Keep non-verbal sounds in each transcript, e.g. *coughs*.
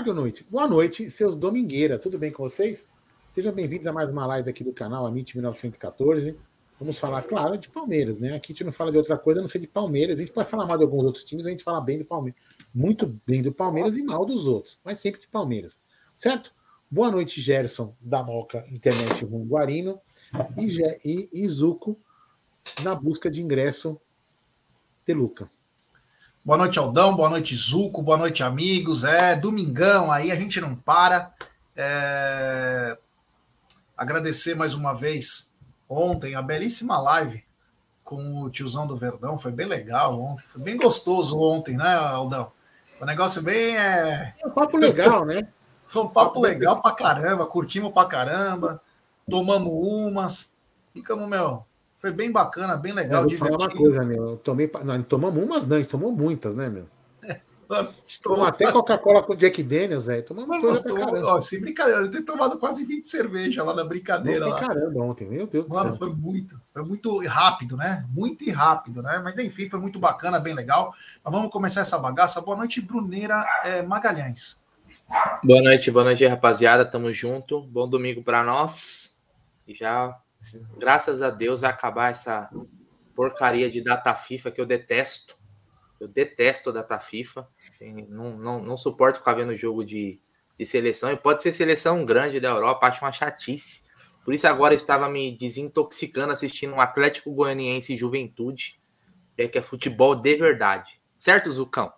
Tarde ou noite? Boa noite, seus domingueira. Tudo bem com vocês? Sejam bem-vindos a mais uma live aqui do canal Amit 1914. Vamos falar, claro, de Palmeiras, né? Aqui a gente não fala de outra coisa, a não ser de Palmeiras. A gente pode falar mal de alguns outros times, a gente fala bem do Palmeiras. Muito bem do Palmeiras e mal dos outros, mas sempre de Palmeiras. Certo? Boa noite, Gerson, da Moca Internet Guarino e, e, e Zuco na busca de ingresso de Luca. Boa noite, Aldão. Boa noite, Zuco. Boa noite, amigos. É domingão aí, a gente não para. É... Agradecer mais uma vez ontem a belíssima live com o tiozão do Verdão. Foi bem legal ontem. Foi bem gostoso ontem, né, Aldão? O negócio bem é. É um papo legal, né? Foi um papo legal pra caramba. Curtimos pra caramba. Tomamos umas. Ficamos, meu, foi bem bacana, bem legal, eu vou divertido. Falar uma coisa, meu. Eu tomei, não, tomamos umas, não, a gente tomou muitas, né, meu? É, tomou até Coca-Cola com Jack Daniels, velho. Tomamos coisa tomou, ó, sem brincadeira, eu tenho tomado quase 20 cerveja lá na brincadeira. Lá. Caramba, ontem, meu Deus Mano, do céu. foi muito, foi muito rápido, né? Muito e rápido, né? Mas enfim, foi muito bacana, bem legal. Mas vamos começar essa bagaça. Boa noite, Bruneira é, Magalhães. Boa noite, boa noite, rapaziada. Tamo junto. Bom domingo para nós. E já Graças a Deus vai acabar essa porcaria de data FIFA que eu detesto. Eu detesto data FIFA. Não, não, não suporto ficar vendo jogo de, de seleção. E pode ser seleção grande da Europa, acho uma chatice. Por isso agora estava me desintoxicando assistindo um Atlético Goianiense Juventude, que é futebol de verdade. Certo, Zucão?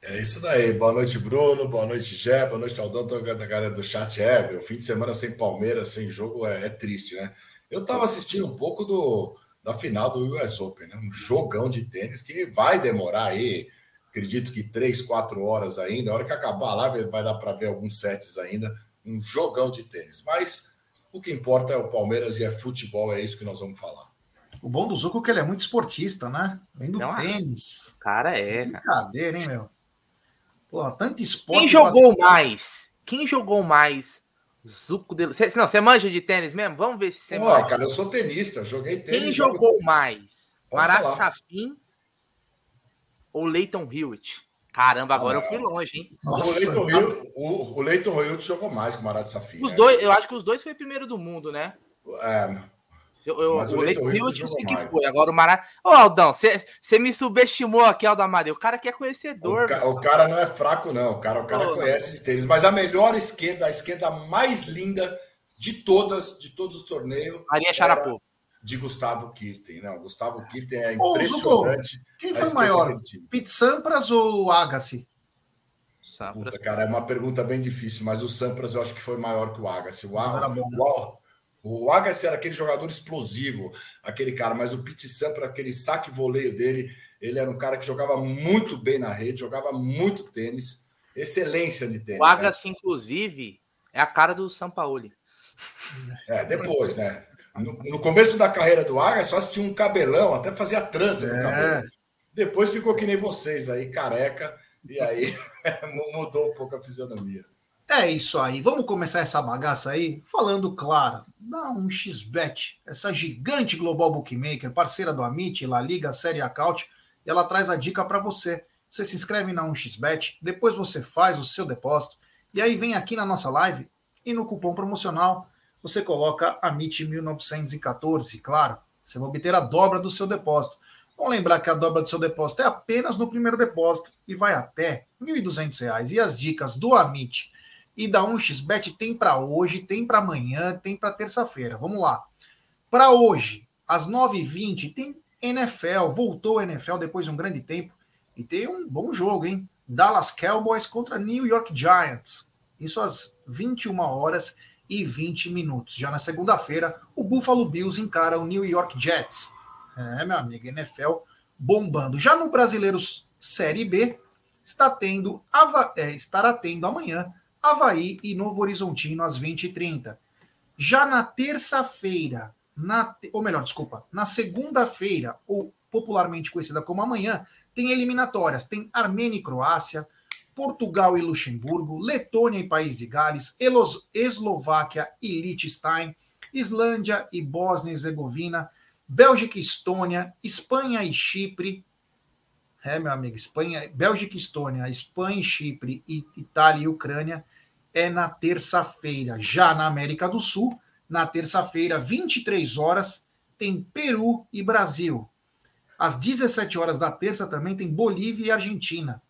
É isso daí. Boa noite, Bruno. Boa noite, Gé. Boa noite, Aldão. Toda a galera do chat. É, o fim de semana sem Palmeiras, sem jogo, é, é triste, né? Eu estava assistindo um pouco do, da final do US Open, né? um jogão de tênis que vai demorar aí, acredito que três, quatro horas ainda. A hora que acabar lá, vai dar para ver alguns sets ainda. Um jogão de tênis. Mas o que importa é o Palmeiras e é futebol, é isso que nós vamos falar. O bom do Zuco é que ele é muito esportista, né? Vem do Não, tênis. Cara, é. Brincadeira, hein, meu? Pô, tanto esporte. Quem jogou mais? Quem jogou mais Zuco de... Cê, não, você manja de tênis mesmo? Vamos ver se você Pô, manja. cara, eu sou tenista, joguei tênis. Quem jogou mais? Marat Safin ou Leighton Hewitt? Caramba, agora ah, eu fui longe, hein? Nossa, o, Leighton Hewitt, o, o Leighton Hewitt jogou mais que o Marat Safin. Os né? dois, eu acho que os dois foi primeiro do mundo, né? É, eu, eu, o Rio eu sei que foi. Agora o Mará. Ô, Aldão, você me subestimou aqui, Aldo Amadeu. O cara que é conhecedor. O, ca, o, cara não é fraco, não. O cara, o cara conhece de tênis. Mas a melhor esquerda, a esquerda mais linda de todas, de todos os torneios. Maria Charapô. De Gustavo Kirten. Não, Gustavo Kirten é impressionante. Ô, quem foi maior? Pete Sampras ou Agassi? Puta, cara, é uma pergunta bem difícil, mas o Sampras eu acho que foi maior que o Agassi. O, Agassi, o, o Agassi era aquele jogador explosivo, aquele cara, mas o Pete Sampras, aquele saque voleio dele, ele era um cara que jogava muito bem na rede, jogava muito tênis, excelência de tênis. O Agassi, né? inclusive, é a cara do Sampaoli. É, depois, né? No, no, começo da carreira do Agassi, só tinha um cabelão, até fazia trança no é. cabelo. Depois ficou que nem vocês aí, careca, e aí *laughs* mudou um pouco a fisionomia. É isso aí. Vamos começar essa bagaça aí falando, claro, dá um XBet, essa gigante global bookmaker, parceira do Amit, La Liga, Série Acaute, e ela traz a dica para você. Você se inscreve na 1xBet, depois você faz o seu depósito, e aí vem aqui na nossa live e no cupom promocional você coloca AMIT1914, claro, você vai obter a dobra do seu depósito. Vamos lembrar que a dobra do seu depósito é apenas no primeiro depósito e vai até R$ 1.200. E as dicas do Amit e da 1xBet tem para hoje, tem para amanhã, tem para terça-feira. Vamos lá. Para hoje, às 9h20, tem NFL. Voltou a NFL depois de um grande tempo. E tem um bom jogo, hein? Dallas Cowboys contra New York Giants. Isso às 21 horas e 20 minutos. Já na segunda-feira, o Buffalo Bills encara o New York Jets. É, meu amigo, NFL bombando. Já no Brasileiros Série B, está tendo, é, estará tendo amanhã Havaí e Novo Horizontino às 20h30. Já na terça-feira, na, ou melhor, desculpa, na segunda-feira, ou popularmente conhecida como amanhã, tem eliminatórias. Tem Armênia e Croácia, Portugal e Luxemburgo, Letônia e País de Gales, Eslováquia e Liechtenstein, Islândia e Bósnia e Herzegovina, Bélgica e Estônia, Espanha e Chipre, É, meu amigo, Espanha, Bélgica e Estônia, Espanha e Chipre, e Itália e Ucrânia é na terça-feira. Já na América do Sul, na terça-feira, 23 horas, tem Peru e Brasil. Às 17 horas da terça também tem Bolívia e Argentina.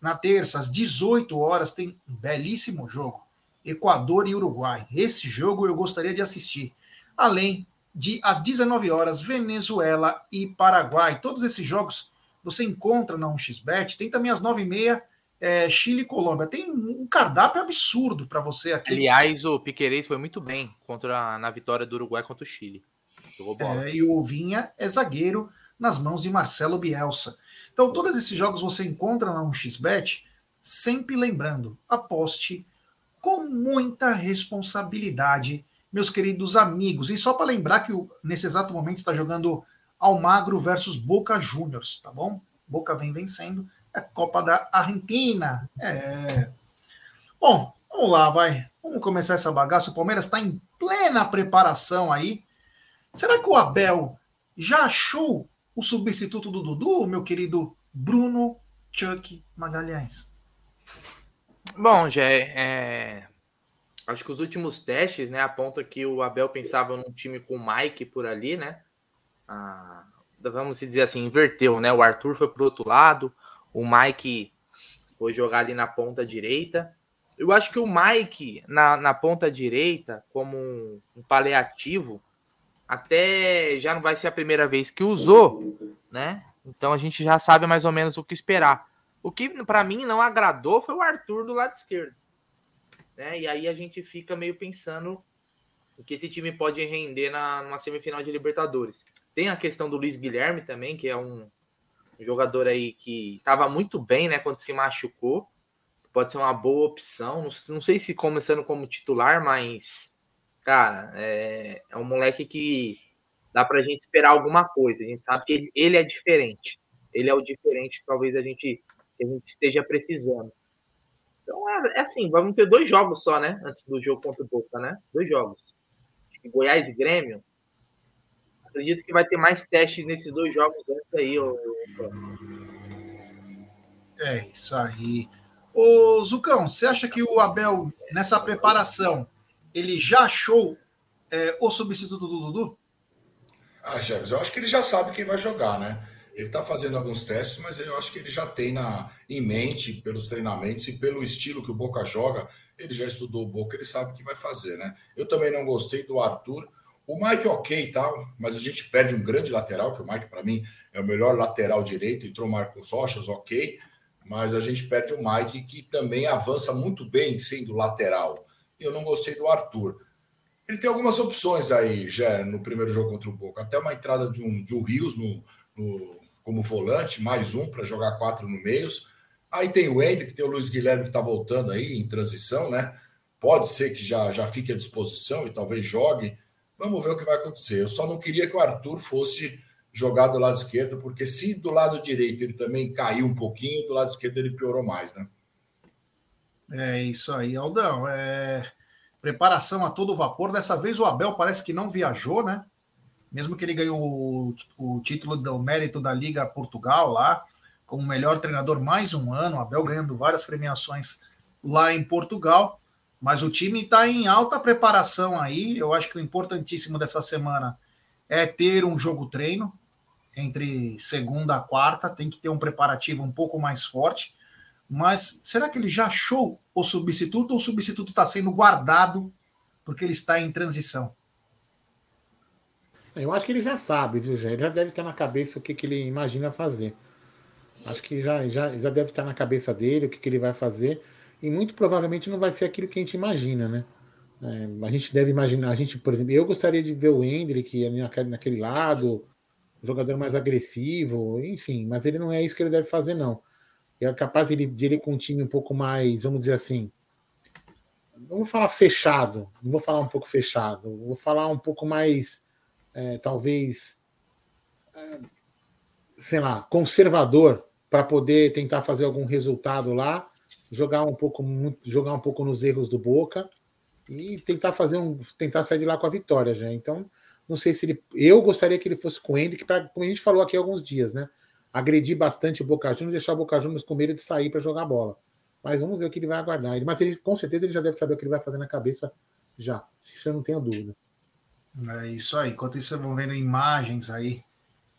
Na terça, às 18 horas, tem um belíssimo jogo. Equador e Uruguai. Esse jogo eu gostaria de assistir. Além de, às 19 horas, Venezuela e Paraguai. Todos esses jogos você encontra na 1xBet. Tem também às 9h30, é, Chile e Colômbia. Tem um cardápio absurdo para você aqui. Aliás, o Piqueires foi muito bem contra na vitória do Uruguai contra o Chile. É, e o Vinha é zagueiro nas mãos de Marcelo Bielsa. Então, todos esses jogos você encontra na 1xBet, sempre lembrando, aposte com muita responsabilidade, meus queridos amigos. E só para lembrar que nesse exato momento está jogando Almagro versus Boca Juniors, tá bom? Boca vem vencendo. Copa da Argentina. É. Bom, vamos lá, vai. Vamos começar essa bagaça. O Palmeiras está em plena preparação aí. Será que o Abel já achou o substituto do Dudu, meu querido Bruno Chuck Magalhães? Bom, Jé, é... acho que os últimos testes, né, apontam que o Abel pensava num time com o Mike por ali, né? Ah, vamos dizer assim, inverteu, né? O Arthur foi pro outro lado, o Mike foi jogar ali na ponta direita. Eu acho que o Mike na, na ponta direita, como um, um paliativo, até já não vai ser a primeira vez que usou, né? Então a gente já sabe mais ou menos o que esperar. O que para mim não agradou foi o Arthur do lado esquerdo. Né? E aí a gente fica meio pensando o que esse time pode render na, numa semifinal de Libertadores. Tem a questão do Luiz Guilherme também, que é um jogador aí que estava muito bem né, quando se machucou. Pode ser uma boa opção. Não, não sei se começando como titular, mas, cara, é, é um moleque que dá para gente esperar alguma coisa. A gente sabe que ele, ele é diferente. Ele é o diferente que talvez a gente a gente esteja precisando. Então é, é, assim, vamos ter dois jogos só, né? Antes do jogo contra o Boca, né? Dois jogos. Goiás e Grêmio. Acredito que vai ter mais testes nesses dois jogos antes aí, ô, É isso aí. Ô Zucão, você acha que o Abel, nessa preparação, ele já achou é, o substituto do Dudu? Ah, Jefferson, eu acho que ele já sabe quem vai jogar, né? Ele está fazendo alguns testes, mas eu acho que ele já tem na, em mente, pelos treinamentos e pelo estilo que o Boca joga, ele já estudou o Boca, ele sabe o que vai fazer, né? Eu também não gostei do Arthur. O Mike, ok e tal, mas a gente perde um grande lateral, que o Mike, para mim, é o melhor lateral direito. Entrou o Marcos Rochas, ok, mas a gente perde o Mike, que também avança muito bem sendo lateral. Eu não gostei do Arthur. Ele tem algumas opções aí, já no primeiro jogo contra o Boca. Até uma entrada de um, de um Rios no, no como volante, mais um para jogar quatro no meio. Aí tem o Hendrick, tem o Luiz Guilherme que está voltando aí em transição, né? Pode ser que já, já fique à disposição e talvez jogue. Vamos ver o que vai acontecer. Eu só não queria que o Arthur fosse jogar do lado esquerdo, porque se do lado direito ele também caiu um pouquinho, do lado esquerdo ele piorou mais, né? É isso aí, Aldão. É... Preparação a todo vapor. Dessa vez o Abel parece que não viajou, né? mesmo que ele ganhou o, o título do mérito da Liga Portugal lá, como melhor treinador mais um ano, Abel ganhando várias premiações lá em Portugal, mas o time está em alta preparação aí. Eu acho que o importantíssimo dessa semana é ter um jogo treino entre segunda a quarta, tem que ter um preparativo um pouco mais forte. Mas será que ele já achou o substituto ou o substituto está sendo guardado porque ele está em transição? Eu acho que ele já sabe, viu? Ele já deve estar na cabeça o que, que ele imagina fazer. Acho que já, já, já deve estar na cabeça dele o que, que ele vai fazer. E muito provavelmente não vai ser aquilo que a gente imagina, né? É, a gente deve imaginar, a gente, por exemplo, eu gostaria de ver o Hendrick naquele, lado, jogador mais agressivo, enfim, mas ele não é isso que ele deve fazer, não. É capaz de ele, de ele com um time um pouco mais, vamos dizer assim, vamos falar fechado, não vou falar um pouco fechado, vou falar um pouco mais é, talvez, é, sei lá, conservador para poder tentar fazer algum resultado lá, jogar um pouco, jogar um pouco nos erros do Boca e tentar fazer um, tentar sair de lá com a vitória já. Então, não sei se ele, eu gostaria que ele fosse com Hendrick, para como a gente falou aqui há alguns dias, né? agredir bastante o Boca Juniors deixar o Boca Juniors com medo de sair para jogar bola. Mas vamos ver o que ele vai aguardar. Mas ele, com certeza ele já deve saber o que ele vai fazer na cabeça já. Isso eu não tenho dúvida. É isso aí. Enquanto isso, vão vendo imagens aí.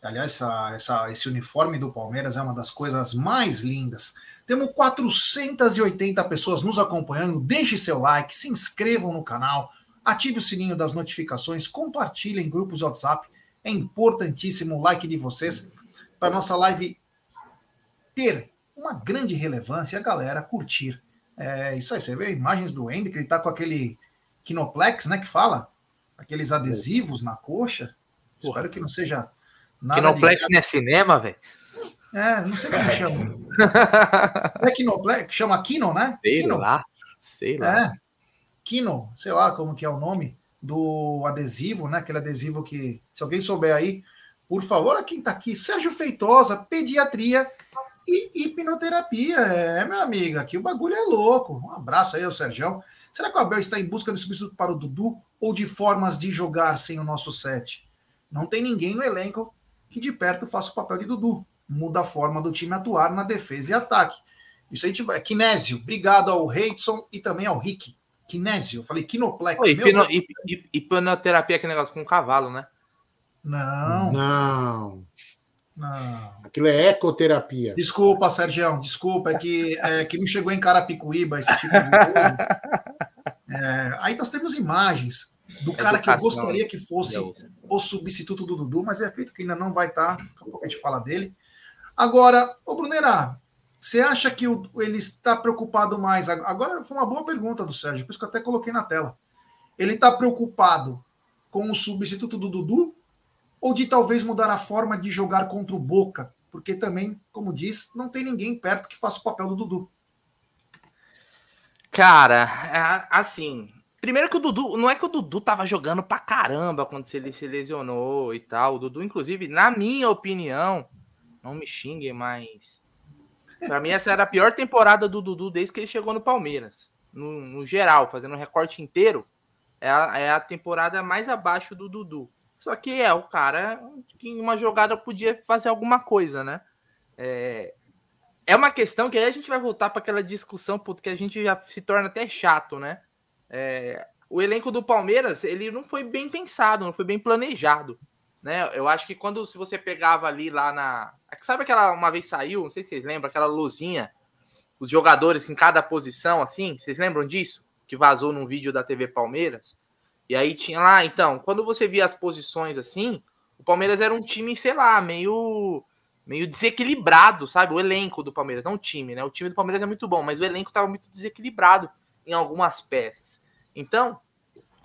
Aliás, essa, essa, esse uniforme do Palmeiras é uma das coisas mais lindas. Temos 480 pessoas nos acompanhando. Deixe seu like, se inscrevam no canal, ative o sininho das notificações, compartilhem em grupos de WhatsApp. É importantíssimo o like de vocês para nossa live ter uma grande relevância e a galera curtir. É isso aí, você vê imagens do Andy, que ele tá com aquele Kinoplex, né, que fala? Aqueles adesivos na coxa. Porra. Espero que não seja nada Kinoplex de... não é cinema, velho? É, não sei como chama. não *laughs* é Kinoplex, chama Kino, né? Sei Kino. lá, sei lá. É, Kino, sei lá como que é o nome do adesivo, né? Aquele adesivo que, se alguém souber aí, por favor, quem tá aqui, Sérgio Feitosa, pediatria e hipnoterapia. É, meu amigo, aqui o bagulho é louco. Um abraço aí ao Sérgio. Será que o Abel está em busca de substituto para o Dudu ou de formas de jogar sem o nosso set? Não tem ninguém no elenco que de perto faça o papel de Dudu. Muda a forma do time atuar na defesa e ataque. Isso a gente vai. Kinésio, obrigado ao Reidson e também ao Rick. Kinésio, falei Kinoplex. Oi, hipno, hipnoterapia é aquele negócio com cavalo, né? Não. Não. Não. Aquilo é ecoterapia. Desculpa, Sérgio, desculpa, é que, é que não chegou em Carapicuíba esse tipo de coisa. É, aí nós temos imagens do cara Educação. que eu gostaria que fosse o substituto do Dudu, mas é feito que ainda não vai estar, daqui a pouco a gente fala dele. Agora, ô Brunera, você acha que o, ele está preocupado mais? Agora foi uma boa pergunta do Sérgio, por isso que eu até coloquei na tela. Ele está preocupado com o substituto do Dudu ou de talvez mudar a forma de jogar contra o Boca, porque também, como diz, não tem ninguém perto que faça o papel do Dudu. Cara, é, assim, primeiro que o Dudu, não é que o Dudu tava jogando pra caramba quando ele se lesionou e tal. O Dudu, inclusive, na minha opinião, não me xinguem, mas para mim essa era a pior temporada do Dudu desde que ele chegou no Palmeiras. No, no geral, fazendo um recorte inteiro, é a, é a temporada mais abaixo do Dudu. Só que é o cara que em uma jogada podia fazer alguma coisa, né? É, é uma questão que aí a gente vai voltar para aquela discussão, porque a gente já se torna até chato, né? É, o elenco do Palmeiras, ele não foi bem pensado, não foi bem planejado, né? Eu acho que quando se você pegava ali lá na, sabe aquela uma vez saiu, não sei se vocês lembram, aquela luzinha, os jogadores em cada posição assim, vocês lembram disso? Que vazou num vídeo da TV Palmeiras? E aí tinha lá, então, quando você via as posições assim, o Palmeiras era um time, sei lá, meio meio desequilibrado, sabe? O elenco do Palmeiras, não o time, né? O time do Palmeiras é muito bom, mas o elenco estava muito desequilibrado em algumas peças. Então,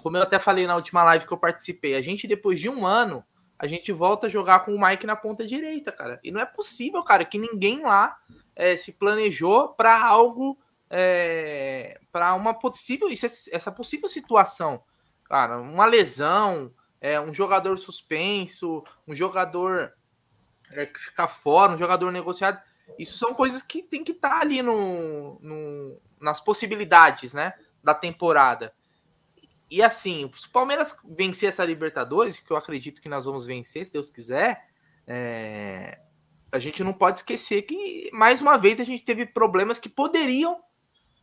como eu até falei na última live que eu participei, a gente depois de um ano, a gente volta a jogar com o Mike na ponta direita, cara. E não é possível, cara, que ninguém lá é, se planejou para algo, é, para uma possível, isso, essa possível situação cara, uma lesão, é, um jogador suspenso, um jogador é, que fica fora, um jogador negociado. Isso são coisas que tem que estar tá ali no, no, nas possibilidades né, da temporada. E assim, se o Palmeiras vencer essa Libertadores, que eu acredito que nós vamos vencer, se Deus quiser, é, a gente não pode esquecer que, mais uma vez, a gente teve problemas que poderiam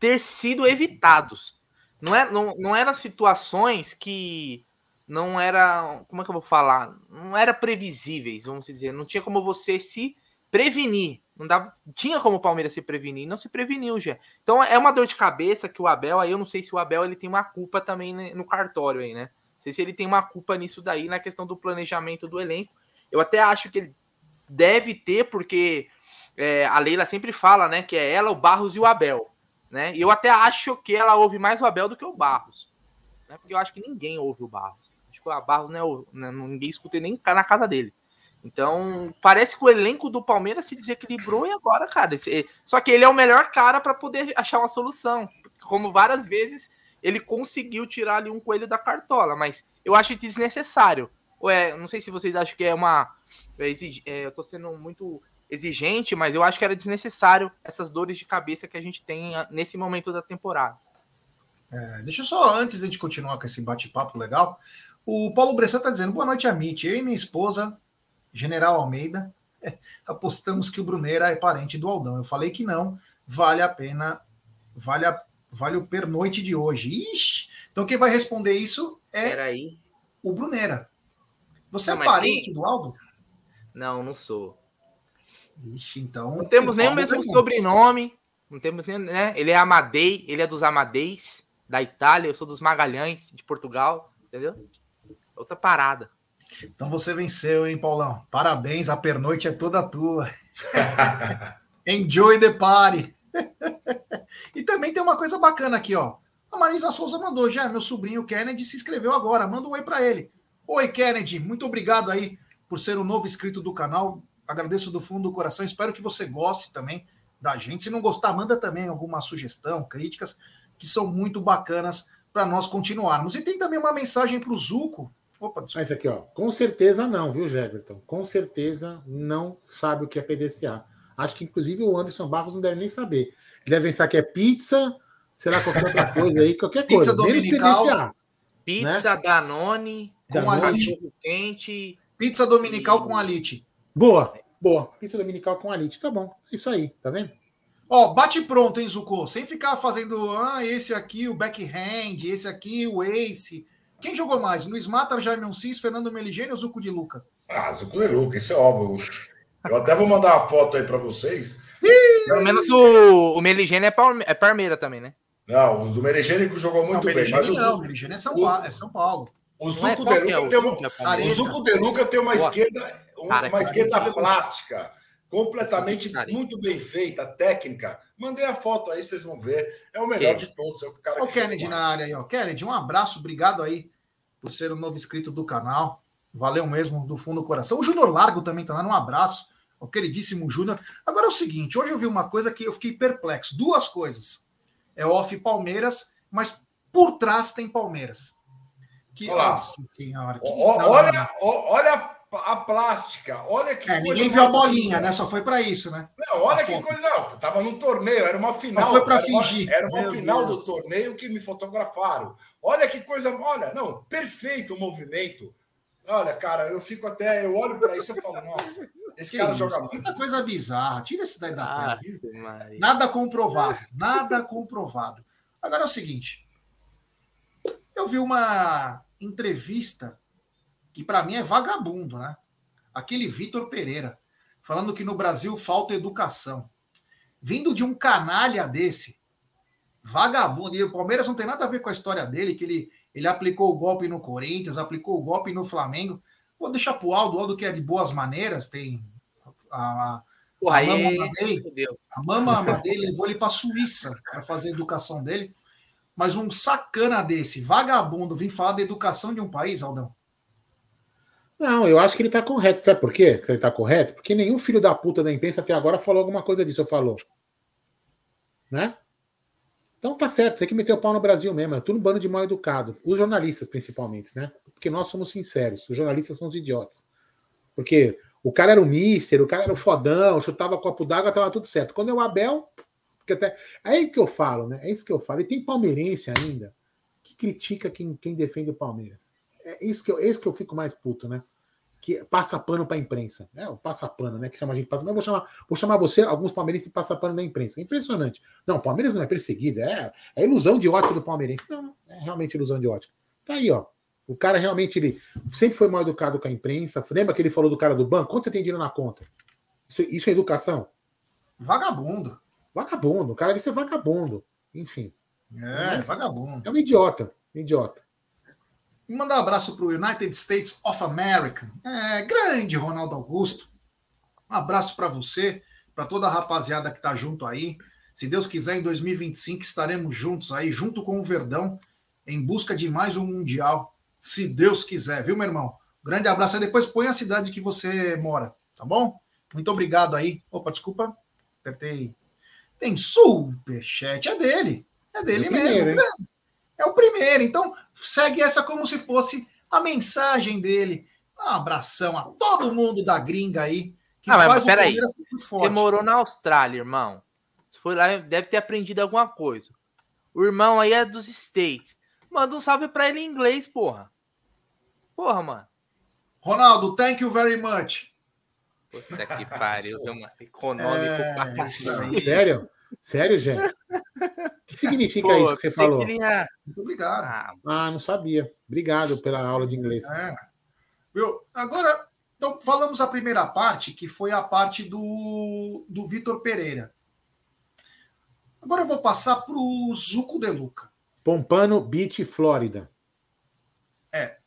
ter sido evitados. Não, é, não, não eram situações que não era. Como é que eu vou falar? Não era previsíveis, vamos dizer. Não tinha como você se prevenir. Não dava, tinha como o Palmeiras se prevenir, não se preveniu já. Então é uma dor de cabeça que o Abel, aí eu não sei se o Abel ele tem uma culpa também no cartório aí, né? Não sei se ele tem uma culpa nisso daí, na questão do planejamento do elenco. Eu até acho que ele deve ter, porque é, a Leila sempre fala, né, que é ela, o Barros e o Abel. Né? E eu até acho que ela ouve mais o Abel do que o Barros. Né? Porque eu acho que ninguém ouve o Barros. Acho que o Barros né, ninguém escuta nem na casa dele. Então, parece que o elenco do Palmeiras se desequilibrou e agora, cara. Esse, só que ele é o melhor cara para poder achar uma solução. Como várias vezes ele conseguiu tirar ali um coelho da cartola, mas eu acho desnecessário. Ué, não sei se vocês acham que é uma. É, é eu tô sendo muito exigente, mas eu acho que era desnecessário essas dores de cabeça que a gente tem ah, nesse momento da temporada. É, deixa eu só, antes de continuar com esse bate-papo legal, o Paulo Bressan está dizendo: boa noite, Amit. Eu e minha esposa, General Almeida, *laughs* apostamos que o Brunera é parente do Aldão. Eu falei que não, vale a pena, vale, a, vale o pernoite de hoje. Ixi! Então quem vai responder isso é Peraí. o Brunera. Você Não, é parente quem- do Aldo? Não, não sou. Ixi, então. Não temos nem o mesmo é bom. sobrenome. Não temos nem, né? Ele é Amadei, ele é dos Amadeis, da Itália, eu sou dos Magalhães, de Portugal, entendeu? Outra parada. Então você venceu, hein, Paulão? Parabéns, a pernoite é toda tua. *laughs* Enjoy the party. *laughs* e também tem uma coisa bacana aqui, ó. A Marisa Souza mandou já, meu sobrinho Kennedy se inscreveu agora. Manda um oi para ele. Oi, Kennedy, muito obrigado aí por ser um novo inscrito do canal. Agradeço do fundo do coração. Espero que você goste também da gente. Se não gostar, manda também alguma sugestão, críticas, que são muito bacanas para nós continuarmos. E tem também uma mensagem para o Zuco. Opa, desculpa. Mas aqui, ó, com certeza não, viu, Jefferson? Com certeza não sabe o que é PDCA. Acho que, inclusive, o Anderson Barros não deve nem saber. Ele deve pensar que é pizza, será qualquer outra *laughs* coisa aí, qualquer Pizza coisa. menos dominical. PDCA. Pizza, Danone, Com Danone. alite. quente. Pizza dominical com alite. Boa, boa. Pizza dominical com alite. Tá bom. Isso aí, tá vendo? Ó, bate pronto, hein, Zuko? Sem ficar fazendo, ah, esse aqui, o backhand, esse aqui, o ace. Quem jogou mais? Luiz Mata, Jaime Oncis, Fernando Meligeni ou Zuco de Luca? Ah, Zuco de Luca, isso é óbvio. Eu até vou mandar uma foto aí para vocês. Pelo menos o, o Meligene é, Palme- é Parmeira também, né? Não, o Meregênico jogou muito não, bem, mas o, Meligeni não, Zu- Meligeni é São, o- Paulo, é São Paulo. o é Zuco qual de é Luca o tem uma, é o? Zuco de Luca tem uma esquerda, uma Cara, cara, esquerda plástica, completamente muito bem feita, técnica. Mandei a foto aí, vocês vão ver. É o melhor de todos, é o cara o Kennedy na área aí, ó. Kennedy, um abraço, obrigado aí por ser um novo inscrito do canal. Valeu mesmo, do fundo do coração. O Júnior Largo também tá dando um abraço, o queridíssimo Júnior. Agora é o seguinte, hoje eu vi uma coisa que eu fiquei perplexo. Duas coisas. É off Palmeiras, mas por trás tem Palmeiras. Que, Olha lá. nossa senhora. que- olha, ó, olha a, plástica, olha que não. É, coisa ninguém viu a bolinha, né? Só foi para isso, né? Não, olha A que foto. coisa. Não, tava num torneio, era uma final. Mas foi uma- fingir. Era uma Meu final Deus. do torneio que me fotografaram. Olha que coisa. Olha, não, perfeito o movimento. Olha, cara, eu fico até. Eu olho para isso e falo, nossa, esse Que cara isso, joga muito. Muita coisa bizarra. Tira isso daí da Ah, tela. Maria. Nada comprovado. Nada comprovado. Agora é o seguinte. Eu vi uma entrevista que para mim é vagabundo, né? Aquele Vitor Pereira falando que no Brasil falta educação. Vindo de um canalha desse, vagabundo, e o Palmeiras não tem nada a ver com a história dele, que ele, ele aplicou o golpe no Corinthians, aplicou o golpe no Flamengo. Vou deixar pro Aldo, o Aldo que é de boas maneiras, tem a, Porra, a Mama. Amadei, fudeu. a Mama Amadei levou ele para a Suíça para fazer a educação dele. Mas um sacana desse, vagabundo, vir falar da educação de um país, Aldão. Não, eu acho que ele tá correto. Sabe por quê que ele tá correto? Porque nenhum filho da puta da imprensa até agora falou alguma coisa disso, ou falou. Né? Então tá certo, tem que meter o pau no Brasil mesmo. É tudo um bando de mal educado. Os jornalistas, principalmente, né? Porque nós somos sinceros. Os jornalistas são os idiotas. Porque o cara era o mister, o cara era o fodão, chutava copo d'água, tava tudo certo. Quando é o Abel, que até. É aí que eu falo, né? É isso que eu falo. E tem palmeirense ainda que critica quem, quem defende o Palmeiras. É isso que eu, é isso que eu fico mais puto, né? Que passa pano para a imprensa. É o passa pano, né? Que chama a gente de passa. Mas eu vou chamar, vou chamar você, alguns palmeirenses, de passa pano da imprensa. É impressionante. Não, o Palmeiras não é perseguido, é, é ilusão de ótica do palmeirense. Não, é realmente ilusão de ótica. Tá aí, ó. O cara realmente ele sempre foi mal educado com a imprensa. Lembra que ele falou do cara do banco? Quanto você tem dinheiro na conta? Isso, isso é educação? Vagabundo. Vagabundo. O cara deve ser vagabundo. Enfim. É, vagabundo. É um idiota. Um idiota. E mandar um abraço para o United States of America. É, grande Ronaldo Augusto. Um abraço para você, para toda a rapaziada que está junto aí. Se Deus quiser, em 2025 estaremos juntos aí, junto com o Verdão, em busca de mais um Mundial. Se Deus quiser, viu, meu irmão? Grande abraço. Aí depois põe a cidade que você mora, tá bom? Muito obrigado aí. Opa, desculpa. Apertei. Tem superchat. É dele. É dele É mesmo. primeiro? É o primeiro. Então, segue essa como se fosse a mensagem dele. Um abração a todo mundo da gringa aí. Que Ah, mas peraí. Você morou na Austrália, irmão. Você foi lá, deve ter aprendido alguma coisa. O irmão aí é dos States. Manda um salve pra ele em inglês, porra. Porra, mano. Ronaldo, thank you very much. Puta que pariu, uma *laughs* econômico É, pra cacete. Sério? Sério, gente? *laughs* O que significa Pô, isso que você falou? queria- Muito obrigado. Ah, Ah, não sabia. Obrigado pela aula de inglês. É. Viu? Agora, então, falamos a primeira parte, que foi a parte do, do Vitor Pereira. Agora eu vou passar para o Zuco De Luca. Pompano Beach, Flórida. É.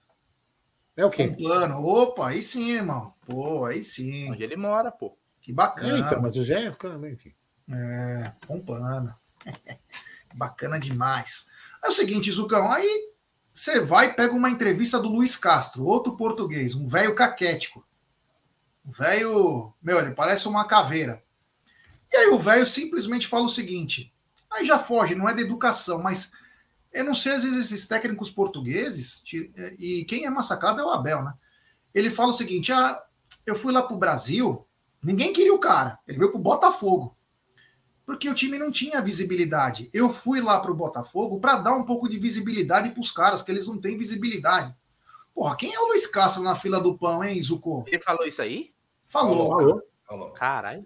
É o quê? Pompano. Opa, aí sim, irmão. Pô, aí sim. onde ele mora, pô. Que bacana. É, então, mas o Gé fica. Enfim. É, Pompano. *laughs* Bacana demais. É o seguinte, Zucão, aí você vai e pega uma entrevista do Luiz Castro, outro português, um velho caquético. Um velho, meu, ele parece uma caveira. E aí o velho simplesmente fala o seguinte: aí já foge, não é da educação, mas eu não sei, às vezes, esses técnicos portugueses, e quem é massacrado é o Abel, né? Ele fala o seguinte: ah, eu fui lá pro Brasil, ninguém queria o cara, ele veio pro Botafogo porque o time não tinha visibilidade. Eu fui lá para o Botafogo para dar um pouco de visibilidade para os caras, que eles não têm visibilidade. Porra, quem é o Luiz Castro na fila do pão, hein, Zucco? Ele falou isso aí? Falou. Falou. Falou. Caralho.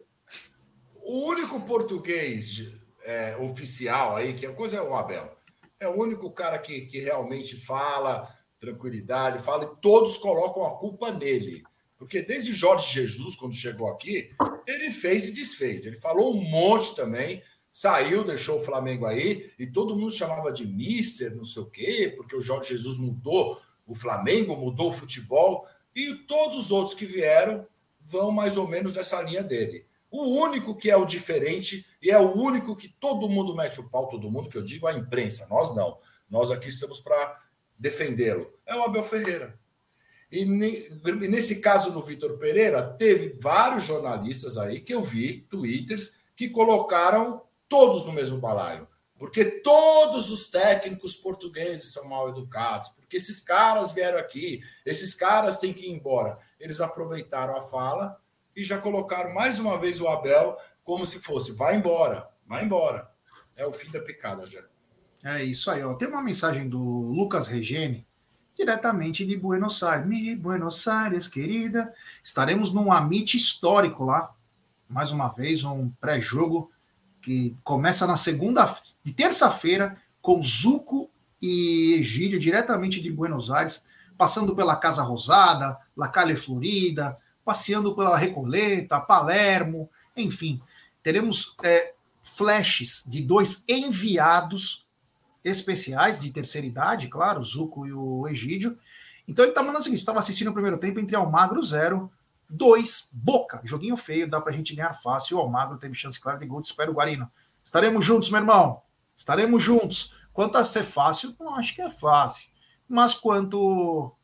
O único português é, oficial aí, que a coisa é o Abel. É o único cara que, que realmente fala tranquilidade, fala e todos colocam a culpa nele. Porque desde Jorge Jesus, quando chegou aqui, ele fez e desfez. Ele falou um monte também, saiu, deixou o Flamengo aí, e todo mundo chamava de mister, não sei o quê, porque o Jorge Jesus mudou o Flamengo, mudou o futebol, e todos os outros que vieram vão mais ou menos nessa linha dele. O único que é o diferente, e é o único que todo mundo mete o pau, todo mundo, que eu digo a imprensa, nós não. Nós aqui estamos para defendê-lo. É o Abel Ferreira. E ne- nesse caso do Vitor Pereira, teve vários jornalistas aí que eu vi, twitters, que colocaram todos no mesmo balaio. Porque todos os técnicos portugueses são mal educados, porque esses caras vieram aqui, esses caras têm que ir embora. Eles aproveitaram a fala e já colocaram mais uma vez o Abel como se fosse: vai embora, vai embora. É o fim da picada já. É isso aí, ó. Tem uma mensagem do Lucas Regeni, diretamente de Buenos Aires. Mi Buenos Aires, querida. Estaremos num Amit histórico lá. Mais uma vez, um pré-jogo que começa na segunda, de terça-feira, com Zuco e Egídio, diretamente de Buenos Aires, passando pela Casa Rosada, La Calle Florida, passeando pela Recoleta, Palermo, enfim. Teremos é, flashes de dois enviados especiais de terceira idade, claro, o Zuco e o Egídio. Então ele tá mandando o seguinte: estava assistindo o primeiro tempo entre Almagro 0, 2, Boca. Joguinho feio, dá pra gente ganhar fácil. O Almagro teve chance clara de gol, te espero, Guarino. Estaremos juntos, meu irmão. Estaremos juntos. Quanto a ser fácil, não acho que é fácil. Mas quanto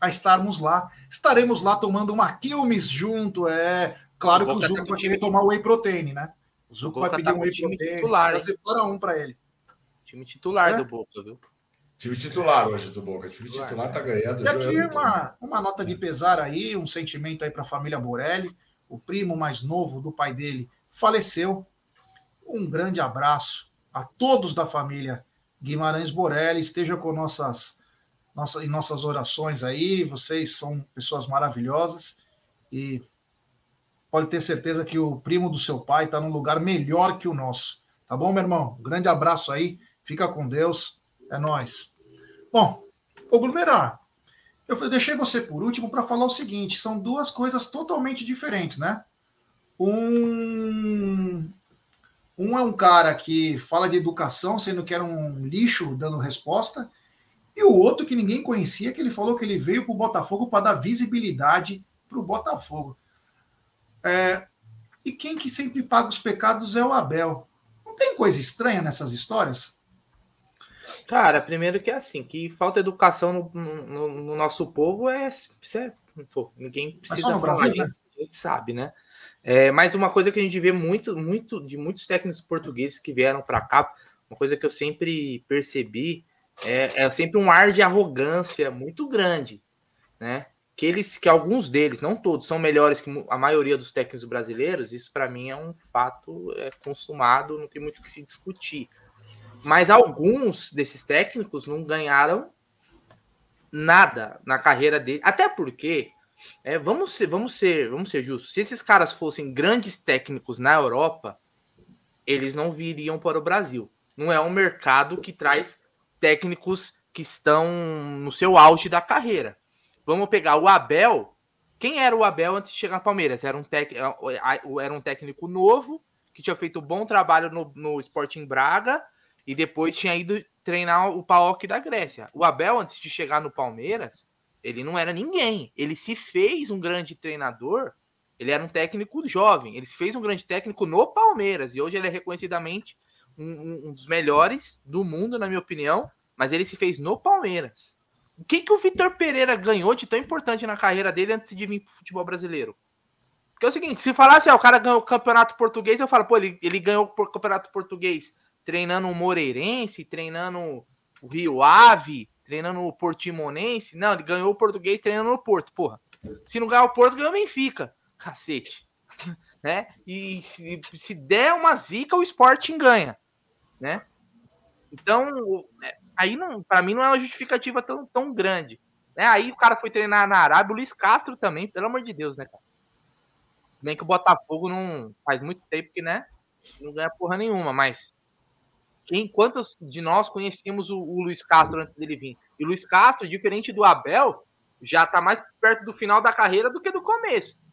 a estarmos lá, estaremos lá tomando uma Quilmes junto. É claro O que o Zuco tá vai o querer tomar whey protein, né? O Zuco O vai pedir tá um whey o protein, titular, trazer para um para ele. Time titular É? do Boca, viu? Time titular hoje do Boca. Time titular tá ganhando. E aqui uma, uma nota de pesar aí, um sentimento aí para a família Borelli. O primo mais novo do pai dele faleceu. Um grande abraço a todos da família Guimarães Borelli. Esteja com nossas, nossa, em nossas orações aí. Vocês são pessoas maravilhosas e pode ter certeza que o primo do seu pai está num lugar melhor que o nosso. Tá bom, meu irmão? Um grande abraço aí. Fica com Deus. É nós. Bom, ô Brunerá, eu deixei você por último para falar o seguinte: são duas coisas totalmente diferentes, né? Um, um é um cara que fala de educação, sendo que era um lixo dando resposta, e o outro que ninguém conhecia, que ele falou que ele veio para o Botafogo para dar visibilidade para o Botafogo. É, e quem que sempre paga os pecados é o Abel. Não tem coisa estranha nessas histórias? Cara, primeiro que é assim, que falta educação no, no- no nosso povo é, é- pô, ninguém precisa falar, Brasil, a, gente, a gente sabe, né? É, mas uma coisa que a gente vê muito, muito de muitos técnicos portugueses que vieram para cá, uma coisa que eu sempre percebi é, é sempre um ar de arrogância muito grande, né? Que eles, que alguns deles, não todos, são melhores que a maioria dos técnicos brasileiros. Isso para mim é um fato é, consumado, não tem muito o que se discutir. Mas alguns desses técnicos não ganharam nada na carreira dele. Até porque É, vamos ser, vamos ser, vamos ser justos. Se esses caras fossem grandes técnicos na Europa, eles não viriam para o Brasil. Não é um mercado que traz técnicos que estão no seu auge da carreira. Vamos pegar o Abel. Quem era o Abel antes de chegar ao Palmeiras? Era um, tec... era um técnico novo que tinha feito um bom trabalho no, no Sporting Braga e depois tinha ido treinar o PAOK da Grécia. O Abel, antes de chegar no Palmeiras, ele não era ninguém. Ele se fez um grande treinador. Ele era um técnico jovem. Ele se fez um grande técnico no Palmeiras. E hoje ele é reconhecidamente um, um dos melhores do mundo, na minha opinião. Mas ele se fez no Palmeiras. O que, que o Vitor Pereira ganhou de tão importante na carreira dele antes de vir para o futebol brasileiro? Porque é o seguinte: se falasse, ah, o cara ganhou o campeonato português, eu falo, pô, ele, ele ganhou o campeonato português treinando o Moreirense, treinando o Rio Ave, treinando o Portimonense. Não, ele ganhou o português treinando no Porto, porra. Se não ganhar o Porto, ganhou o Benfica. Cacete. *laughs* né? E se, se der uma zica, o Sporting ganha, né? Então, é, aí não, para mim não é uma justificativa tão, tão grande. Né? Aí o cara foi treinar na Arábia, o Luiz Castro também, pelo amor de Deus, né, cara? Nem que o Botafogo não faz muito tempo que, né, não ganha porra nenhuma, mas quem, quantos de nós conhecíamos o, o, Luiz Castro antes dele vir? E o Luiz Castro, diferente do Abel, já está mais perto do final da carreira do que do começo.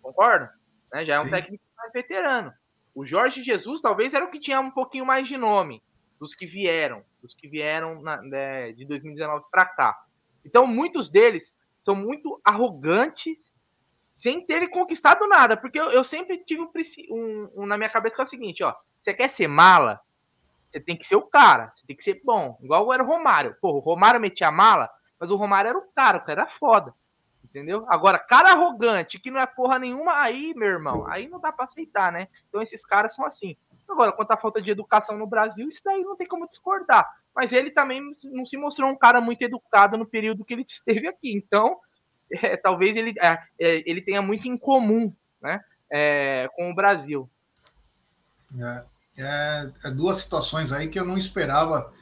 Concorda? Né? Já é um Sim. técnico mais veterano. O Jorge Jesus talvez era o que tinha um pouquinho mais de nome dos que vieram, dos que vieram na, né, de 2019 para cá. Então, muitos deles são muito arrogantes sem terem conquistado nada, porque eu, eu sempre tive um, um, um, na minha cabeça que é o seguinte, ó, você quer ser mala, você tem que ser o cara, você tem que ser bom. Igual era o Romário. Pô, o Romário metia a mala, mas o Romário era o cara, o cara era foda. Entendeu? Agora, cara arrogante, que não é porra nenhuma, aí, meu irmão, aí não dá pra aceitar, né? Então esses caras são assim. Agora, quanto à falta de educação no Brasil, isso daí não tem como discordar. Mas ele também não se mostrou um cara muito educado no período que ele esteve aqui. Então, *laughs* é, talvez ele, é, é ele tenha muito em comum né, é, com o Brasil. É é, é, duas situações aí que eu não esperava.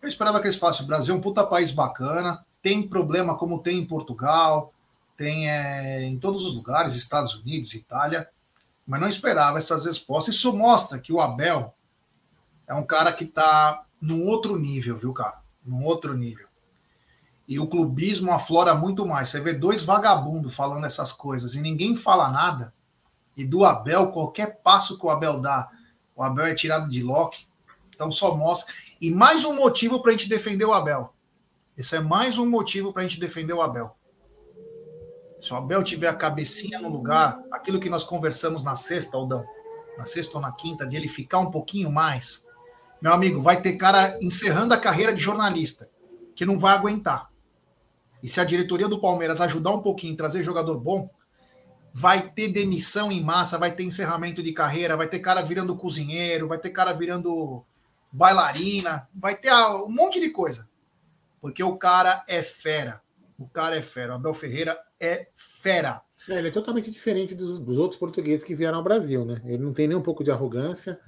Eu esperava que eles falassem: o Brasil é um puta país bacana, tem problema como tem em Portugal, tem é, em todos os lugares, Estados Unidos, Itália, mas não esperava essas respostas. Isso mostra que o Abel é um cara que está num outro nível, viu, cara? Num outro nível. E o clubismo aflora muito mais. Você vê dois vagabundos falando essas coisas e ninguém fala nada. E do Abel, qualquer passo que o Abel dá, o Abel é tirado de Loki. Então só mostra. E mais um motivo para a gente defender o Abel. Esse é mais um motivo para a gente defender o Abel. Se o Abel tiver a cabecinha no lugar, aquilo que nós conversamos na sexta, Aldão, na sexta ou na quinta, de ele ficar um pouquinho mais, meu amigo, vai ter cara encerrando a carreira de jornalista, que não vai aguentar. E se a diretoria do Palmeiras ajudar um pouquinho, trazer jogador bom, vai ter demissão em massa, vai ter encerramento de carreira, vai ter cara virando cozinheiro, vai ter cara virando bailarina, vai ter um monte de coisa. Porque o cara é fera. O cara é fera. O Abel Ferreira é fera. É, ele é totalmente diferente dos, dos, outros portugueses que vieram ao Brasil, né? Ele não tem nem um pouco de arrogância.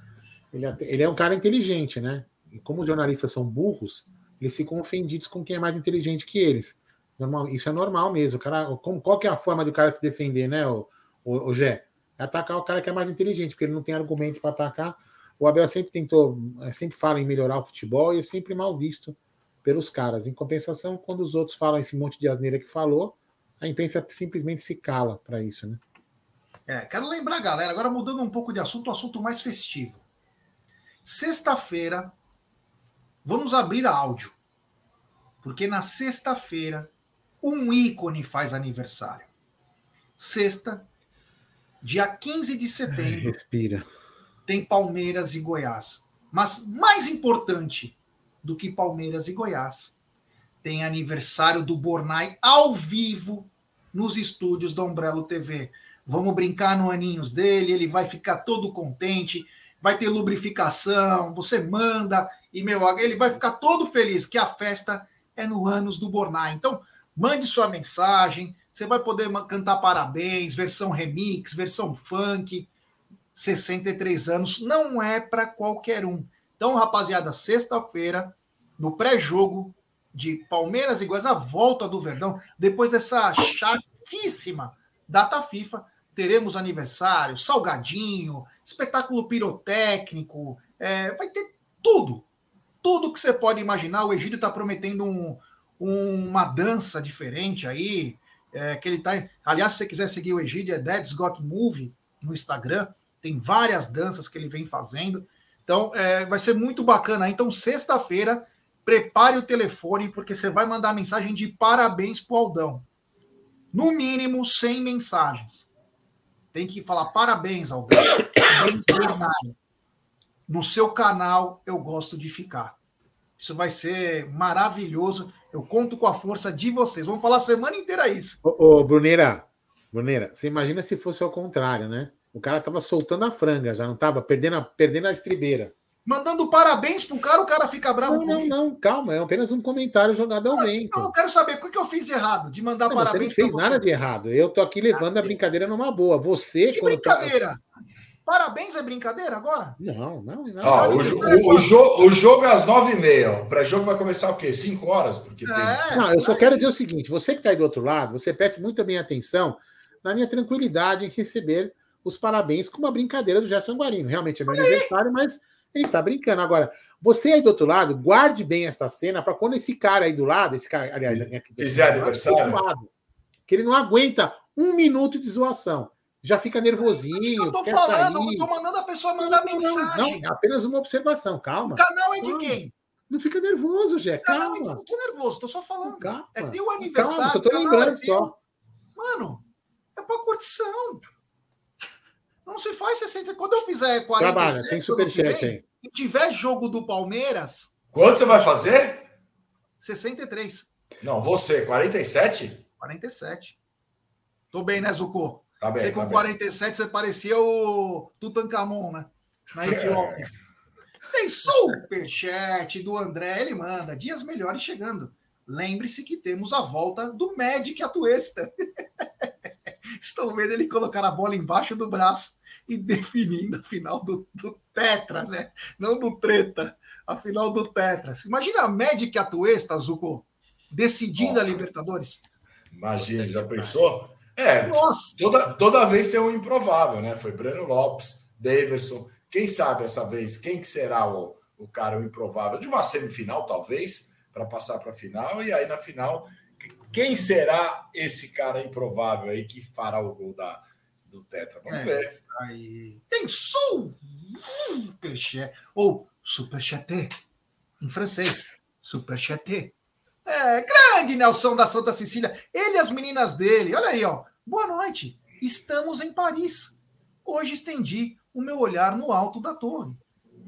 Ele é, ele é um cara inteligente, né? E como os jornalistas são burros, eles ficam ofendidos com quem é mais inteligente que eles. Normal, isso é normal mesmo. O cara, como, qual que é a forma do cara se defender, né, o, o, o Gé? É atacar o cara que é mais inteligente, porque ele não tem argumentos para atacar. O Abel sempre tentou, é, sempre fala em melhorar o futebol e é sempre mal visto pelos caras. Em compensação, quando os outros falam esse monte de asneira que falou, a imprensa simplesmente se cala para isso, né? É, quero lembrar, galera, agora mudando um pouco de assunto, um assunto mais festivo. Sexta-feira, vamos abrir áudio. Porque na sexta-feira um ícone faz aniversário. Sexta, dia 15 de setembro. Respira. Tem Palmeiras e Goiás. Mas mais importante do que Palmeiras e Goiás, tem aniversário do Bornai ao vivo nos estúdios da Umbrello TV. Vamos brincar no aninhos dele, ele vai ficar todo contente, vai ter lubrificação, você manda e meu, ele vai ficar todo feliz que a festa é no anos do Bornai. Então, Mande sua mensagem. Você vai poder cantar parabéns, versão remix, versão funk. 63 anos não é para qualquer um. Então, rapaziada, sexta-feira, no pré-jogo de Palmeiras e Goiás, a volta do Verdão, depois dessa chave importantíssima data FIFA. Teremos aniversário, salgadinho, espetáculo pirotécnico, é, vai ter tudo. Tudo que você pode imaginar. O Egídio está prometendo um, um, uma dança diferente aí. É, que ele tá. Aliás, se você quiser seguir o Egídio, é Dad's Got Movie no Instagram. Tem várias danças que ele vem fazendo. Então, é, vai ser muito bacana. Então, sexta-feira, prepare o telefone, porque você vai mandar mensagem de parabéns pro Aldão. No mínimo, 100 mensagens. Tem que falar parabéns, Aldão. Parabéns, Bernardo. No seu canal, eu gosto de ficar. Isso vai ser maravilhoso. Eu conto com a força de vocês. Vamos falar a semana inteira isso. Ô, ô Bruneira, Bruneira, você imagina se fosse ao contrário, né? O cara tava soltando a franga, já não tava perdendo a, perdendo a estribeira. Mandando parabéns pro cara, o cara fica bravo não, comigo. Não, não, calma, é apenas um comentário jogado ao vento. Não, eu quero saber o que eu fiz errado de mandar não, parabéns Você não fez nada de errado. Eu tô aqui levando ah, a brincadeira numa boa. Você. Que brincadeira? Tá... Parabéns é brincadeira agora? Não, não, não. Ah, o, o, o, jogo, o jogo é às nove e meia. O pré-jogo vai começar o quê? Cinco horas? Porque é, tem... Não, eu só quero dizer o seguinte: você que está aí do outro lado, você preste muito bem atenção na minha tranquilidade em receber os parabéns com uma brincadeira do Gerson Guarino. Realmente é meu aniversário, mas ele está brincando. Agora, você aí do outro lado, guarde bem essa cena para quando esse cara aí do lado, esse cara, aliás, fizer aniversário, lado, que ele não aguenta um minuto de zoação. Já fica nervosinho. Eu tô falando, sair. eu tô mandando a pessoa mandar não, mensagem. Não, é apenas uma observação, calma. O canal é de quem? Não fica nervoso, Jé. Calma. Não, não tô nervoso, tô só falando. Calma. É teu aniversário. Calma, só tô lembrando é só. Mano, é pra curtição. Não se faz 60. Quando eu fizer 47 Trabalha, tem superchat aí. E tiver jogo do Palmeiras. Quanto você vai fazer? 63. Não, você, 47? 47. Tô bem, né, Zucco? Tá bem. Você com tá 47 bem. você parecia o Tutankamon, né? Na *laughs* Etiópia. Tem superchat do André, ele manda. Dias melhores chegando. Lembre-se que temos a volta do Magic Atuesta. *laughs* Estão vendo ele colocar a bola embaixo do braço e definindo a final do, do Tetra, né? Não do Treta, a final do Tetra. Imagina a Magic Atuesta, Zuko, decidindo oh, a Libertadores. Imagina, já pensou? É, Nossa. Toda, toda vez tem um improvável, né? Foi Breno Lopes, Daverson. Quem sabe essa vez quem que será o, o cara o improvável de uma semifinal, talvez, para passar para a final, e aí na final quem será esse cara improvável aí que fará o gol da, do Tetra? Vamos é, ver. Aí. Tem superchat ou superchat em francês. Superchat. É, grande Nelson da Santa Cecília. Ele e as meninas dele. Olha aí, ó. Boa noite. Estamos em Paris. Hoje estendi o meu olhar no alto da torre,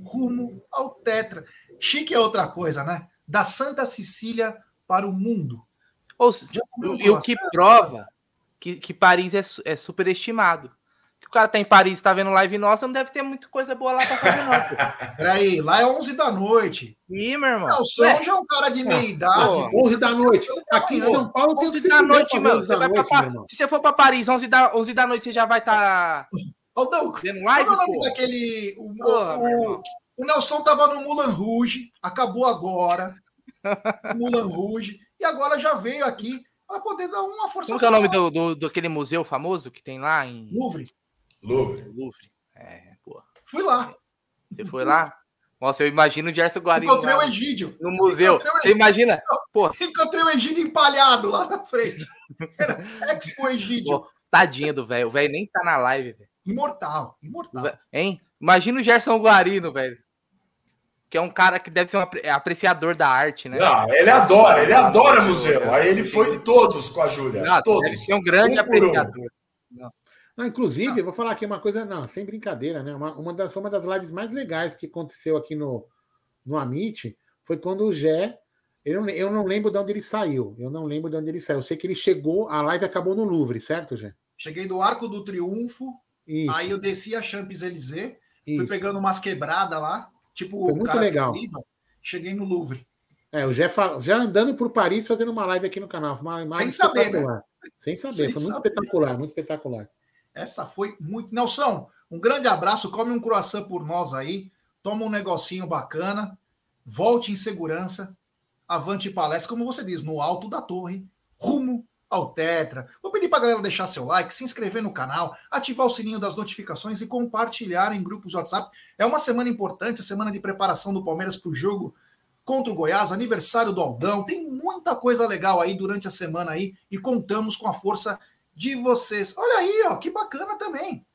rumo ao Tetra. Chique é outra coisa, né? Da Santa Cecília para o mundo. Ou, e o que prova que, que Paris é, é superestimado. Que o cara tá em Paris, tá vendo live nossa, não deve ter muita coisa boa lá pra fazer, não. *laughs* Peraí, lá é 11 da noite. Ih, meu irmão. Não, o São já é um cara de meia idade. 11 da noite. Aqui em São Paulo tem 11 da noite, mano. Você vai noite, pra, se você for pra Paris, 11 da, 11 da noite, você já vai estar. Tá... Aldão, vendo live, qual é o nome pô? daquele. O, Porra, o, o, Nelson tava no Mulan Rouge, acabou agora. *laughs* Mulan Rouge e agora já veio aqui para poder dar uma força. Como é o nome do, do, do, aquele museu famoso que tem lá em. Louvre. Louvre. Louvre. É, pô. Fui lá. Você foi lá? Nossa, eu imagino o Gerson Guarino. Encontrei o Egídio. No museu. Você imagina? Pô. Encontrei o Egídio empalhado lá na frente. Era Expo Egídio. Pô, tadinho do velho. O velho nem tá na live, velho. Imortal, imortal. Hein? Imagina o Gerson Guarino, velho que é um cara que deve ser um apreciador da arte, né? Não, ele adora, ele adora museu. Aí ele foi em todos com a Júlia. Todos. Deve ser um grande um apreciador. Um. Não, inclusive, eu vou falar aqui uma coisa, não, sem brincadeira, né? Uma, uma, das, uma das lives mais legais que aconteceu aqui no, no Amit foi quando o Gé. Eu não, eu não lembro de onde ele saiu. Eu não lembro de onde ele saiu. Eu sei que ele chegou, a live acabou no Louvre, certo, Gé? Cheguei do Arco do Triunfo, Isso. aí eu desci a Champs-Élysées, fui pegando umas quebradas lá. Tipo, Foi muito legal. cheguei no Louvre. É, o Jeff já andando por Paris fazendo uma live aqui no canal. Uma, Sem saber, né? Sem saber, Sem foi muito saber. espetacular, muito espetacular. Essa foi muito. Nelson, um grande abraço, come um croissant por nós aí, toma um negocinho bacana, volte em segurança, avante palestra, como você diz, no alto da torre, rumo ao Tetra. Vou pedir para a galera deixar seu like, se inscrever no canal, ativar o sininho das notificações e compartilhar em grupos de WhatsApp. É uma semana importante, a semana de preparação do Palmeiras para o jogo contra o Goiás, aniversário do Aldão. Tem muita coisa legal aí durante a semana aí e contamos com a força de vocês. Olha aí, ó, que bacana também.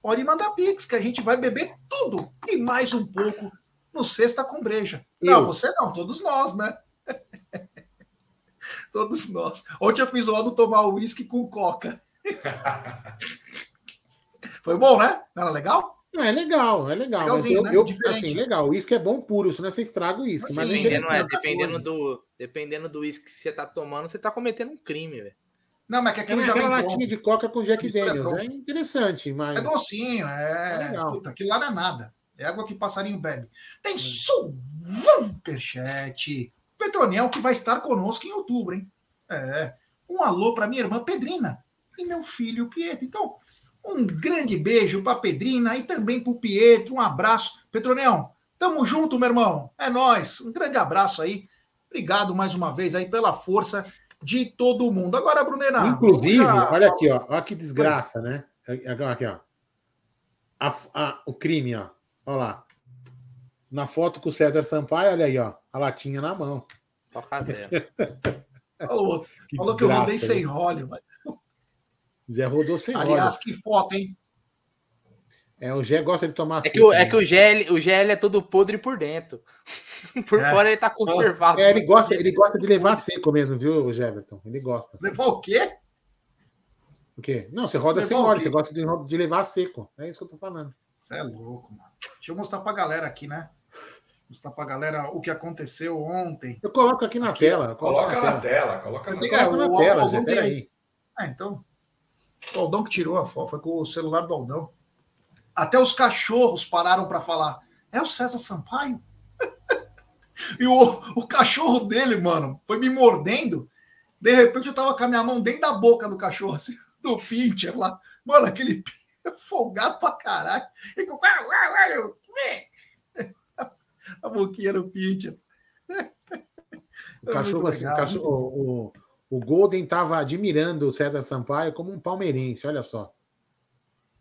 Pode mandar pix que a gente vai beber tudo e mais um pouco no Sexta com Breja. Eu. Não, você não, todos nós, né? *laughs* todos nós. Ontem eu fiz o Aldo tomar uísque com coca. *laughs* Foi bom, né? Não era legal? Não, é legal, é legal. Legalzinho, mas eu, né? eu assim, legal. O uísque é bom puro, senão você estraga o uísque. Mas dependendo, é, dependendo do dependendo do uísque que você tá tomando, você tá cometendo um crime, velho. Não, mas que aquilo é, já vem latinha de coca com Jack Daniels. É, é, interessante, mas. É docinho, é. é legal. Puta, aquilo lá não é nada. É água que passarinho bebe. Tem hum. superchat. Petroniel que vai estar conosco em outubro, hein? É. Um alô para minha irmã Pedrina e meu filho Pietro. Então, um grande beijo para Pedrina e também para o Pietro. Um abraço. Petroniel, tamo junto, meu irmão. É nós. Um grande abraço aí. Obrigado mais uma vez aí pela força de todo mundo. Agora, Brunera. Inclusive, já... olha aqui, ó. Olha que desgraça, né? Aqui, ó. A, a, o crime, ó. Olha lá. Na foto com o César Sampaio, olha aí, ó. A latinha na mão. Toca zero. Olha o outro. Que Falou desgraça, que eu rodei sem óleo. Mas... Zé rodou sem Aliás, óleo. Aliás, que foto, hein? É, o Gé gosta de tomar É que, o, é que o Gé, o Gé é todo podre por dentro. *laughs* Por é. fora ele tá conservado. É, ele gosta, ele gosta de levar seco mesmo, viu, Everton? Ele gosta. Levar o quê? O quê? Não, você roda levar sem óleo, você gosta de, de levar seco. É isso que eu tô falando. Você é louco, mano. Deixa eu mostrar pra galera aqui, né? Mostrar pra galera o que aconteceu ontem. Eu coloco aqui na aqui, tela. Coloca na, na tela. coloca na, tela. Coloca na tela. Aldão tem... Ah, então. O Aldão que tirou a foto, foi com o celular do Aldão. Até os cachorros pararam para falar. É o César Sampaio? *laughs* e o, o cachorro dele, mano, foi me mordendo. De repente eu tava com a minha mão dentro da boca do cachorro, assim, *laughs* do pincher lá. Mano, aquele folgado pra caralho. *laughs* A boquinha do pincher. O cachorro, assim, o, cachorro o, o, Golden tava admirando o César Sampaio como um palmeirense, olha só.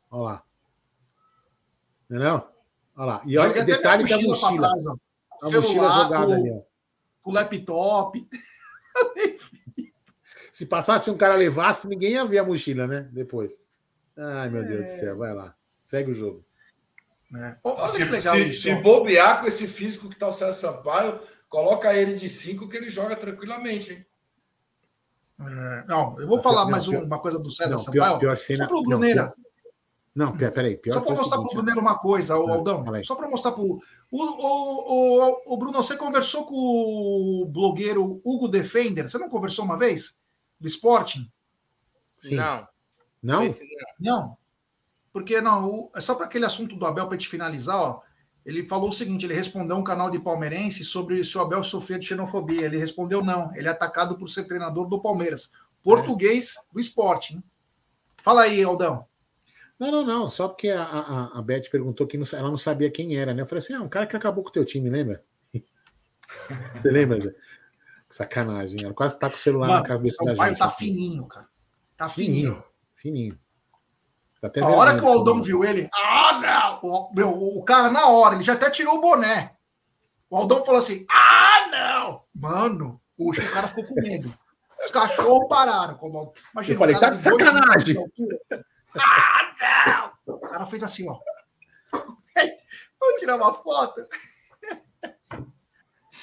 Olha lá. Não, Olha lá. E olha o detalhe da mochila. Trás, a celular, mochila jogada com, ali. Ó. Com o laptop. *laughs* Se passasse um cara levasse, ninguém ia ver a mochila, né? Depois. Ai, meu é... Deus do é. céu, vai lá. Segue o jogo. É. Oh, se, se, se, bobear com esse físico que tá o César Sampaio, coloca ele de 5 que ele joga tranquilamente, hein? É, não, eu vou falar não, mais pior, uma coisa do César não, Sampaio. Pior, pior cena, só pro Bruneira. Não, peraí. Pior só para mostrar para o Bruno uma coisa, o ah, Aldão. Só para mostrar para o, o, o, Bruno, você conversou com o blogueiro Hugo Defender? Você não conversou uma vez? Do Sporting? Sim. Não. Não? Não. Porque não, o, é só para aquele assunto do Abel para te finalizar, ó. Ele falou o seguinte: ele respondeu um canal de palmeirense sobre se o Abel sofria de xenofobia. Ele respondeu não. Ele é atacado por ser treinador do Palmeiras. Português é. do Sporting. Fala aí, Aldão. Não, não, não. Só porque a, a, a Beth perguntou que não, ela não sabia quem era, né? Eu falei assim: ah, um cara que acabou com o teu time, lembra? *laughs* Você lembra? Sacanagem. Ela quase tá com o celular Mano, na cabeça da gente. O pai tá fininho, cara. Tá fininho. Fininho. Tá a hora que o Aldão viu ele, ah, não! O, meu, o cara, na hora, ele já até tirou o boné. O Aldão falou assim: ah, não! Mano, o, o cara ficou com medo. Os cachorros pararam. Quando, imagina, eu falei, tá de sacanagem. Ah, não! O cara fez assim, ó. Vamos tirar uma foto.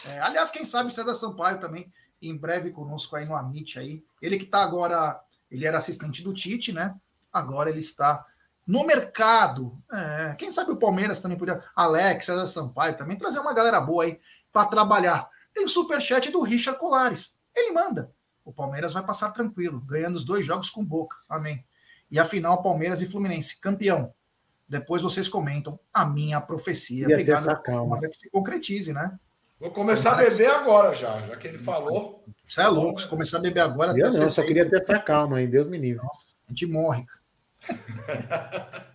É, aliás, quem sabe César Sampaio também, em breve conosco aí no Amit aí. Ele que está agora, ele era assistente do Tite, né? Agora ele está no mercado. É, quem sabe o Palmeiras também podia. Alex, César Sampaio também, trazer uma galera boa aí para trabalhar. Tem o superchat do Richard Colares. Ele manda. O Palmeiras vai passar tranquilo, ganhando os dois jogos com boca. Amém. E a final, Palmeiras e Fluminense, campeão. Depois vocês comentam a minha profecia. E Obrigado. Calma. Que se concretize, né? Vou começar a beber agora já, já que ele falou. Você é louco, se começar a beber agora. Eu não, só queria ter essa calma aí, Deus me livre. Nossa, a gente morre. *laughs*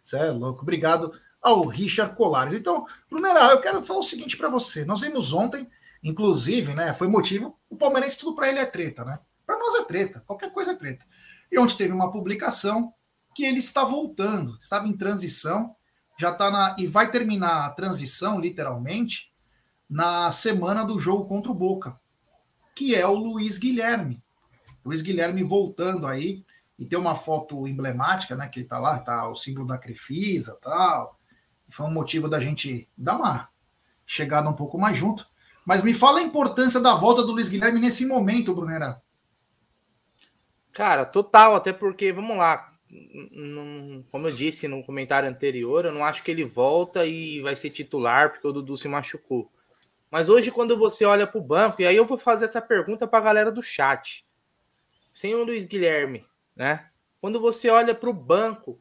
Você é louco. Obrigado ao Richard Colares. Então, Brunera, eu quero falar o seguinte para você. Nós vimos ontem, inclusive, né? Foi motivo. O Palmeirense, tudo para ele é treta, né? Para nós é treta, qualquer coisa é treta. E onde teve uma publicação que ele está voltando, estava em transição, já está na. e vai terminar a transição, literalmente, na semana do jogo contra o Boca, que é o Luiz Guilherme. Luiz Guilherme voltando aí, e tem uma foto emblemática, né? Que ele tá lá, tá o símbolo da Crefisa tal. Foi um motivo da gente dar uma chegada um pouco mais junto. Mas me fala a importância da volta do Luiz Guilherme nesse momento, Brunera. Cara, total, até porque, vamos lá, como eu disse no comentário anterior, eu não acho que ele volta e vai ser titular porque o Dudu se machucou. Mas hoje, quando você olha para o banco, e aí eu vou fazer essa pergunta para a galera do chat, sem o Luiz Guilherme, né? Quando você olha para o banco,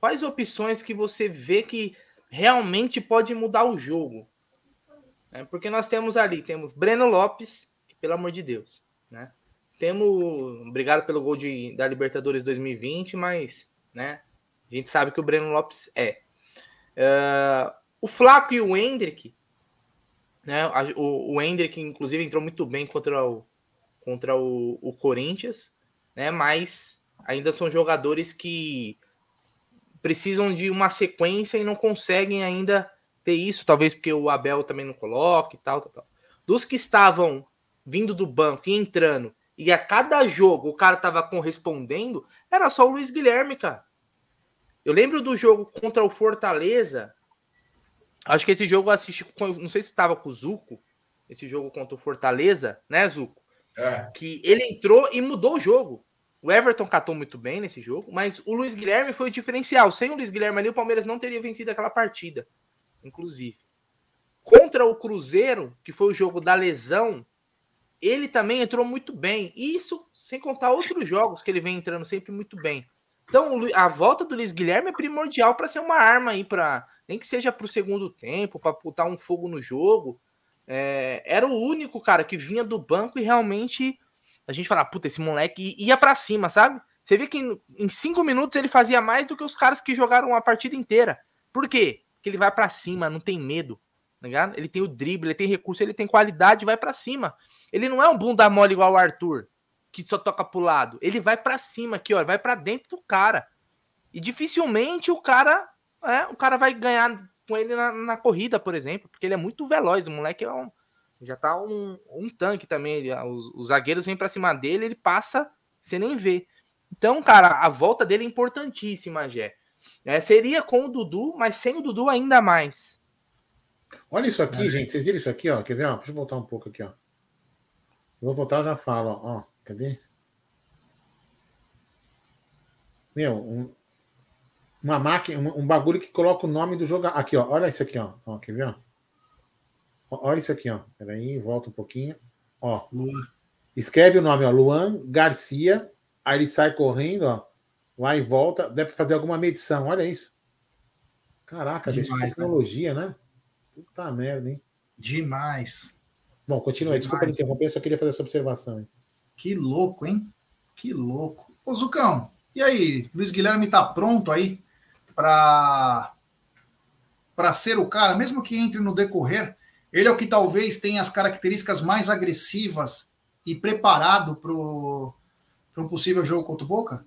quais opções que você vê que realmente pode mudar o jogo? É, porque nós temos ali, temos Breno Lopes, que, pelo amor de Deus, né? Temos, obrigado pelo gol de, da Libertadores 2020, mas, né? A gente sabe que o Breno Lopes é. Uh, o Flaco e o Hendrick, né? O, o Hendrick, inclusive, entrou muito bem contra o, contra o, o Corinthians, né? Mas ainda são jogadores que precisam de uma sequência e não conseguem ainda ter isso, talvez porque o Abel também não coloque e tal, tal, tal. Dos que estavam vindo do banco e entrando, e a cada jogo o cara tava correspondendo, era só o Luiz Guilherme, cara. Eu lembro do jogo contra o Fortaleza. Acho que esse jogo eu assisti, não sei se estava com o Zuco, esse jogo contra o Fortaleza, né, Zuco? É. Que ele entrou e mudou o jogo. O Everton catou muito bem nesse jogo, mas o Luiz Guilherme foi o diferencial. Sem o Luiz Guilherme ali, o Palmeiras não teria vencido aquela partida inclusive. Contra o Cruzeiro, que foi o jogo da lesão, ele também entrou muito bem. Isso sem contar outros jogos que ele vem entrando sempre muito bem. Então, a volta do Luiz Guilherme é primordial para ser uma arma aí, para nem que seja para o segundo tempo, para botar um fogo no jogo. É, era o único cara que vinha do banco e realmente a gente fala, puta, esse moleque ia para cima, sabe? Você vê que em cinco minutos ele fazia mais do que os caras que jogaram a partida inteira. Por quê? que ele vai para cima, não tem medo, tá ligado? Ele tem o drible, ele tem recurso, ele tem qualidade, vai para cima. Ele não é um bunda mole igual o Arthur, que só toca pro lado. Ele vai para cima aqui, ó, vai para dentro do cara. E dificilmente o cara, é, o cara vai ganhar com ele na, na, corrida, por exemplo, porque ele é muito veloz, o moleque é um, já tá um, um tanque também, ele, os, os zagueiros vêm para cima dele, ele passa, você nem vê. Então, cara, a volta dele é importantíssima, Jé. É, seria com o Dudu, mas sem o Dudu ainda mais. Olha isso aqui, é. gente. Vocês viram isso aqui, ó? Quer ver? Ó, deixa eu voltar um pouco aqui, ó. Vou voltar, já falo, ó. Cadê? Meu, um, uma máquina, um, um, bagulho que coloca o nome do jogador. Aqui, ó. Olha isso aqui, ó. ó quer ver? Ó? Olha isso aqui, ó. Peraí, volta um pouquinho. Ó. Luan. Escreve o nome, ó. Luan Garcia. Aí ele sai correndo, ó. Lá em volta, deve fazer alguma medição. Olha isso. Caraca, Demais, deixa né? tecnologia, né? Puta merda, hein? Demais. Bom, continue. Demais. Desculpa interromper, eu só queria fazer essa observação. Que louco, hein? Que louco. Ô, Zucão, e aí? Luiz Guilherme tá pronto aí para para ser o cara, mesmo que entre no decorrer, ele é o que talvez tenha as características mais agressivas e preparado para um possível jogo contra o Boca?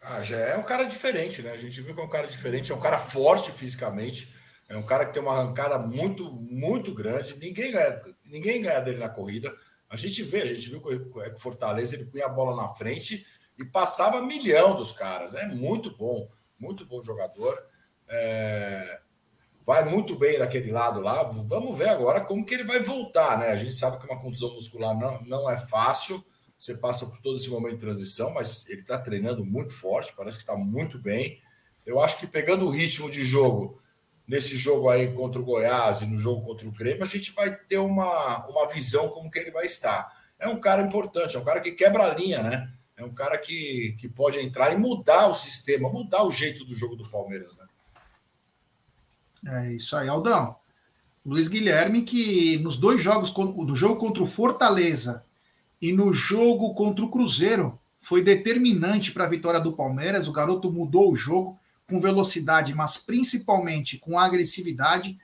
Ah, já é um cara diferente, né? A gente viu que é um cara diferente, é um cara forte fisicamente, é um cara que tem uma arrancada muito, muito grande. Ninguém ninguém ganha dele na corrida. A gente vê, a gente viu que o Fortaleza ele punha a bola na frente e passava milhão dos caras. É muito bom, muito bom jogador. É... Vai muito bem daquele lado lá. Vamos ver agora como que ele vai voltar, né? A gente sabe que uma contusão muscular não, não é fácil. Você passa por todo esse momento de transição, mas ele está treinando muito forte, parece que está muito bem. Eu acho que pegando o ritmo de jogo nesse jogo aí contra o Goiás e no jogo contra o Grêmio, a gente vai ter uma, uma visão como que ele vai estar. É um cara importante, é um cara que quebra a linha, né? É um cara que, que pode entrar e mudar o sistema, mudar o jeito do jogo do Palmeiras, né? É isso aí, Aldão. Luiz Guilherme, que nos dois jogos, do jogo contra o Fortaleza e no jogo contra o Cruzeiro foi determinante para a vitória do Palmeiras. O garoto mudou o jogo com velocidade, mas principalmente com agressividade.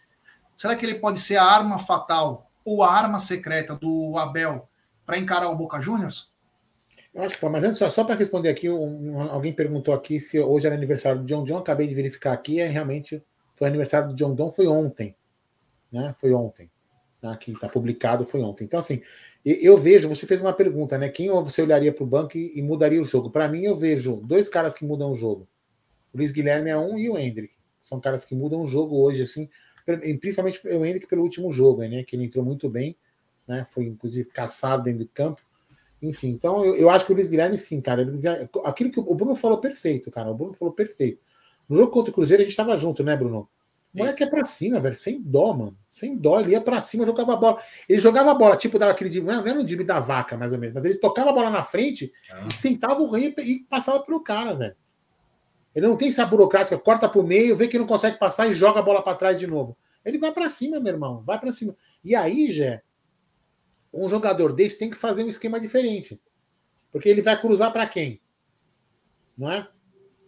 Será que ele pode ser a arma fatal ou a arma secreta do Abel para encarar o Boca Juniors? Eu acho que, mas antes, só, só para responder aqui, um, alguém perguntou aqui se hoje era aniversário do John John. Acabei de verificar aqui, é realmente foi aniversário do John John, foi ontem. Né? Foi ontem. Tá? Aqui está publicado, foi ontem. Então, assim, eu vejo, você fez uma pergunta, né? Quem você olharia para o banco e, e, mudaria o jogo? Para mim, eu vejo dois caras que mudam o jogo. O Luiz Guilherme é um e o Hendrick. São caras que mudam o jogo hoje, assim, principalmente o Hendrick pelo último jogo, né? Que ele entrou muito bem, né? Foi inclusive caçado dentro do campo. Enfim, então eu, eu acho que o Luiz Guilherme, sim, cara. Aquilo que o Bruno falou perfeito, cara. O Bruno falou perfeito. No jogo contra o Cruzeiro a gente estava junto, né, Bruno? O moleque é pra cima, velho, sem dó, mano. Sem dó, ele ia pra cima, jogava a bola. Ele jogava a bola, tipo, dava aquele. Não era no drible da vaca, mais ou menos, mas ele tocava a bola na frente ah. e sentava o rei e passava pelo cara, velho. Ele não tem essa burocrática, corta pro meio, vê que não consegue passar e joga a bola para trás de novo. Ele vai para cima, meu irmão, vai para cima. E aí, Jé, um jogador desse tem que fazer um esquema diferente. Porque ele vai cruzar para quem? Não é?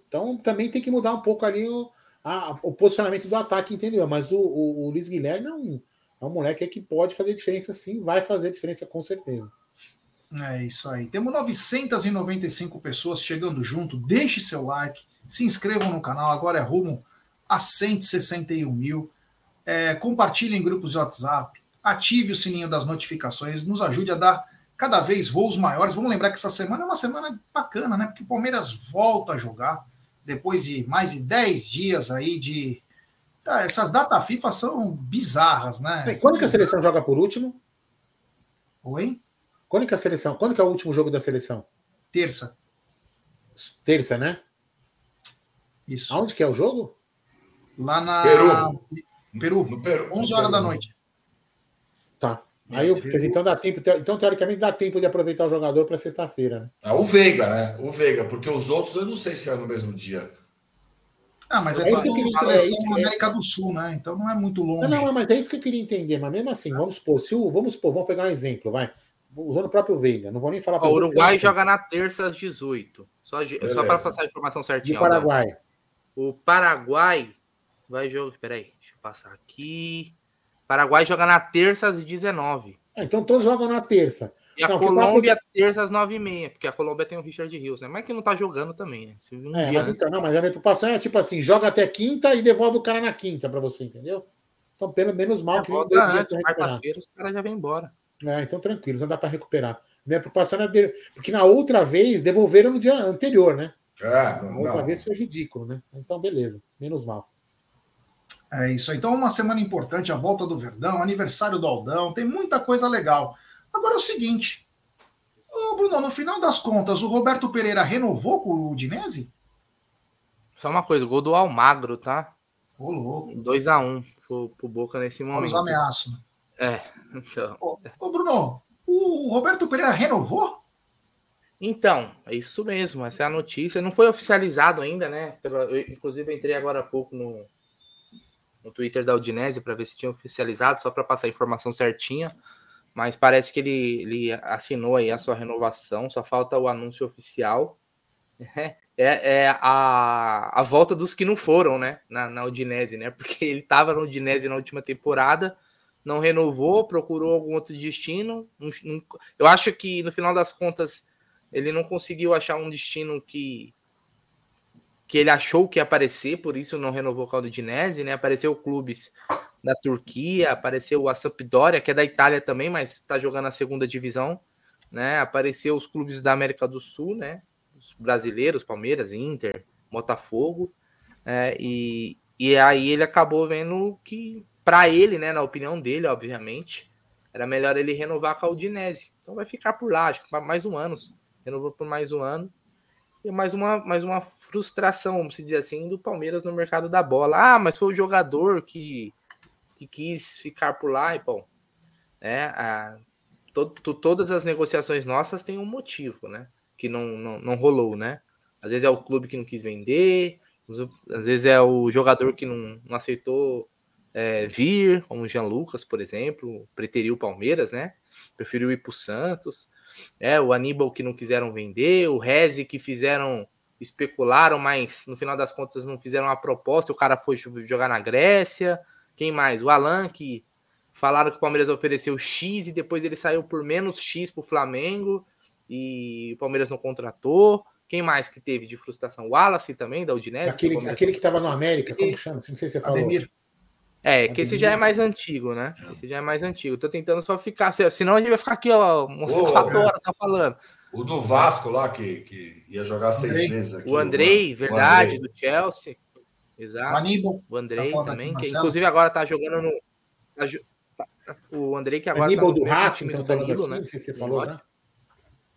Então também tem que mudar um pouco ali o, a, o posicionamento do ataque, entendeu? Mas o, o, o Luiz Guilherme é um, é um moleque que pode fazer diferença sim, vai fazer diferença com certeza. É isso aí. Temos 995 pessoas chegando junto. Deixe seu like, se inscrevam no canal. Agora é rumo a 161 mil. É, compartilhe em grupos de WhatsApp. Ative o sininho das notificações. Nos ajude a dar cada vez voos maiores. Vamos lembrar que essa semana é uma semana bacana, né? Porque o Palmeiras volta a jogar depois de mais de 10 dias aí de. Tá, essas datas FIFA são bizarras, né? Quando que a seleção joga por último? Oi? Quando que a seleção? Quando que é o último jogo da seleção? Terça. Terça, né? Isso. Aonde que é o jogo? Lá na Peru. Peru. No Peru. 11 horas da noite. Tá. Aí eu, então dá tempo, então teoricamente dá tempo de aproveitar o jogador para sexta-feira, né? Ah, o Veiga, né? O Veiga, porque os outros eu não sei se é no mesmo dia. Ah, mas é, é isso que eu queria seleção é, América do Sul, né? Então não é muito longe. Não, não, mas é isso que eu queria entender. Mas mesmo assim, vamos supor, se o, vamos supor, vamos pegar um exemplo, vai. Usando o próprio Veiga, não vou nem falar. O Uruguai joga na terça às 18. Só, só para passar a informação certinha. E o Paraguai? O Paraguai vai jogar. Peraí, deixa eu passar aqui. Paraguai joga na terça às 19. Ah, então todos jogam na terça. E a não, Colômbia, terça às 9h30, porque a Colômbia tem o Richard Rios, né? Mas que não tá jogando também, né? Um é, mas então, não, mas a preocupação é tipo assim: joga até quinta e devolve o cara na quinta para você, entendeu? Então, pelo menos mal é, que dois dias quarta-feira, os caras já vêm embora. É, então tranquilo, então dá para recuperar. Minha preocupação é porque na outra vez devolveram no dia anterior, né? É, não, outra não. vez foi ridículo, né? Então, beleza, menos mal. É isso. Então, uma semana importante, a volta do Verdão, aniversário do Aldão, tem muita coisa legal. Agora é o seguinte, ô Bruno, no final das contas, o Roberto Pereira renovou com o Udinese? Só uma coisa, gol do Almagro, tá? Ô, louco. 2x1 um pro, pro Boca nesse momento. Os ameaços. Né? É, então. Ô, ô, Bruno, o Roberto Pereira renovou? Então, é isso mesmo, essa é a notícia. Não foi oficializado ainda, né? Eu, inclusive, entrei agora há pouco no, no Twitter da Udinese para ver se tinha oficializado, só para passar a informação certinha. Mas parece que ele, ele assinou aí a sua renovação, só falta o anúncio oficial. *laughs* É, é a, a volta dos que não foram, né? Na, na Udinese, né? Porque ele estava na Udinese na última temporada, não renovou, procurou algum outro destino. eu acho que no final das contas ele não conseguiu achar um destino que que ele achou que ia aparecer, por isso não renovou com a Udinese, né? Apareceu clubes da Turquia, apareceu a Sampdoria, que é da Itália também, mas está jogando a segunda divisão, né? Apareceu os clubes da América do Sul, né? Os brasileiros, Palmeiras, Inter, Botafogo, é, e, e aí ele acabou vendo que, para ele, né, na opinião dele, obviamente, era melhor ele renovar com a Udinese. Então vai ficar por lá, acho que mais um ano. Renovou por mais um ano e mais uma, mais uma frustração, vamos dizer assim, do Palmeiras no mercado da bola. Ah, mas foi o jogador que, que quis ficar por lá e, bom, né, to, to, todas as negociações nossas têm um motivo, né, que não, não, não rolou, né. Às vezes é o clube que não quis vender, às vezes é o jogador que não, não aceitou é, vir, como o Jean Lucas, por exemplo, preteriu o Palmeiras, né, preferiu ir para o Santos. É, o Aníbal que não quiseram vender, o Reze que fizeram, especularam, mas no final das contas não fizeram a proposta, o cara foi jogar na Grécia. Quem mais? O Alan, que falaram que o Palmeiras ofereceu X e depois ele saiu por menos X para o Flamengo. e o Palmeiras não contratou. Quem mais que teve de frustração? O Wallace também, da Udinese. Aquele, que aquele que estava no América, como chama? Não sei se você falou. Ademir. É, que esse já é mais antigo, né? Esse já é mais antigo. Tô tentando só ficar, senão a gente vai ficar aqui, ó, umas oh, quatro horas só falando. O do Vasco lá, que, que ia jogar seis Andrei. meses aqui. O Andrei, o, verdade, o Andrei. do Chelsea. Exato. O Aníbal. O Andrei tá também, que inclusive agora tá jogando no. Tá, o Andrei que agora Aníbal tá no do Racing, então, do Danilo, aqui, né? Não sei se você falou, né?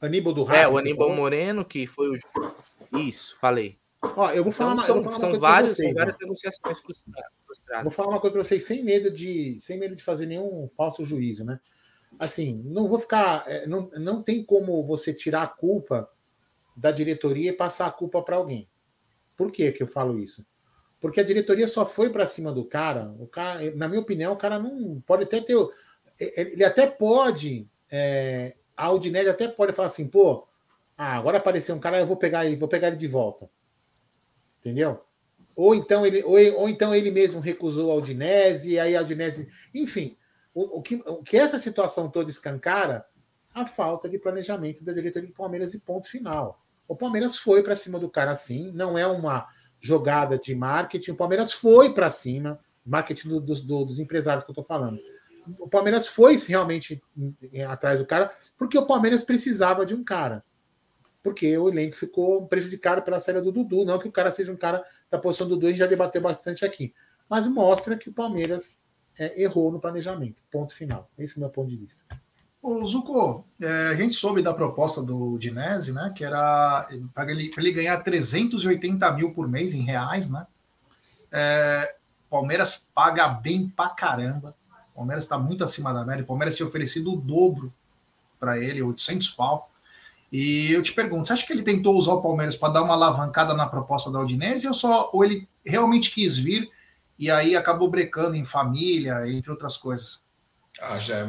Aníbal do Racing. É, o Aníbal Moreno, que foi o. Isso, falei. Ó, eu vou falar, então, uma, são, falar são vários, vocês, são várias ó. negociações frustradas. Vou falar uma coisa para vocês sem medo de sem medo de fazer nenhum falso juízo, né? Assim, não vou ficar, é, não, não tem como você tirar a culpa da diretoria e passar a culpa para alguém. Por que que eu falo isso? Porque a diretoria só foi para cima do cara, o cara, na minha opinião, o cara não pode até ter, ele até pode, é, a Audinese até pode falar assim, pô, ah, agora apareceu um cara, eu vou pegar ele, vou pegar ele de volta. Entendeu? Ou então ele, ou, ou então ele mesmo recusou a Aldinese, aí a Aldinese. Enfim, o, o, que, o que essa situação toda escancara? A falta de planejamento da diretoria do Palmeiras e ponto final. O Palmeiras foi para cima do cara assim, não é uma jogada de marketing. O Palmeiras foi para cima, marketing do, do, dos empresários que eu estou falando. O Palmeiras foi realmente atrás do cara, porque o Palmeiras precisava de um cara porque o elenco ficou prejudicado pela saída do Dudu. Não que o cara seja um cara da posição do Dudu, a gente já debateu bastante aqui. Mas mostra que o Palmeiras é, errou no planejamento. Ponto final. Esse é o meu ponto de vista. Ô, Zuko, é, a gente soube da proposta do Dinese, né? Que era para ele, ele ganhar 380 mil por mês em reais, né? É, Palmeiras paga bem pra caramba. Palmeiras está muito acima da média. Palmeiras tinha oferecido o dobro para ele, 800 pau. E eu te pergunto, você acha que ele tentou usar o Palmeiras para dar uma alavancada na proposta da Udinese ou só ou ele realmente quis vir e aí acabou brecando em família, entre outras coisas? Ah, já,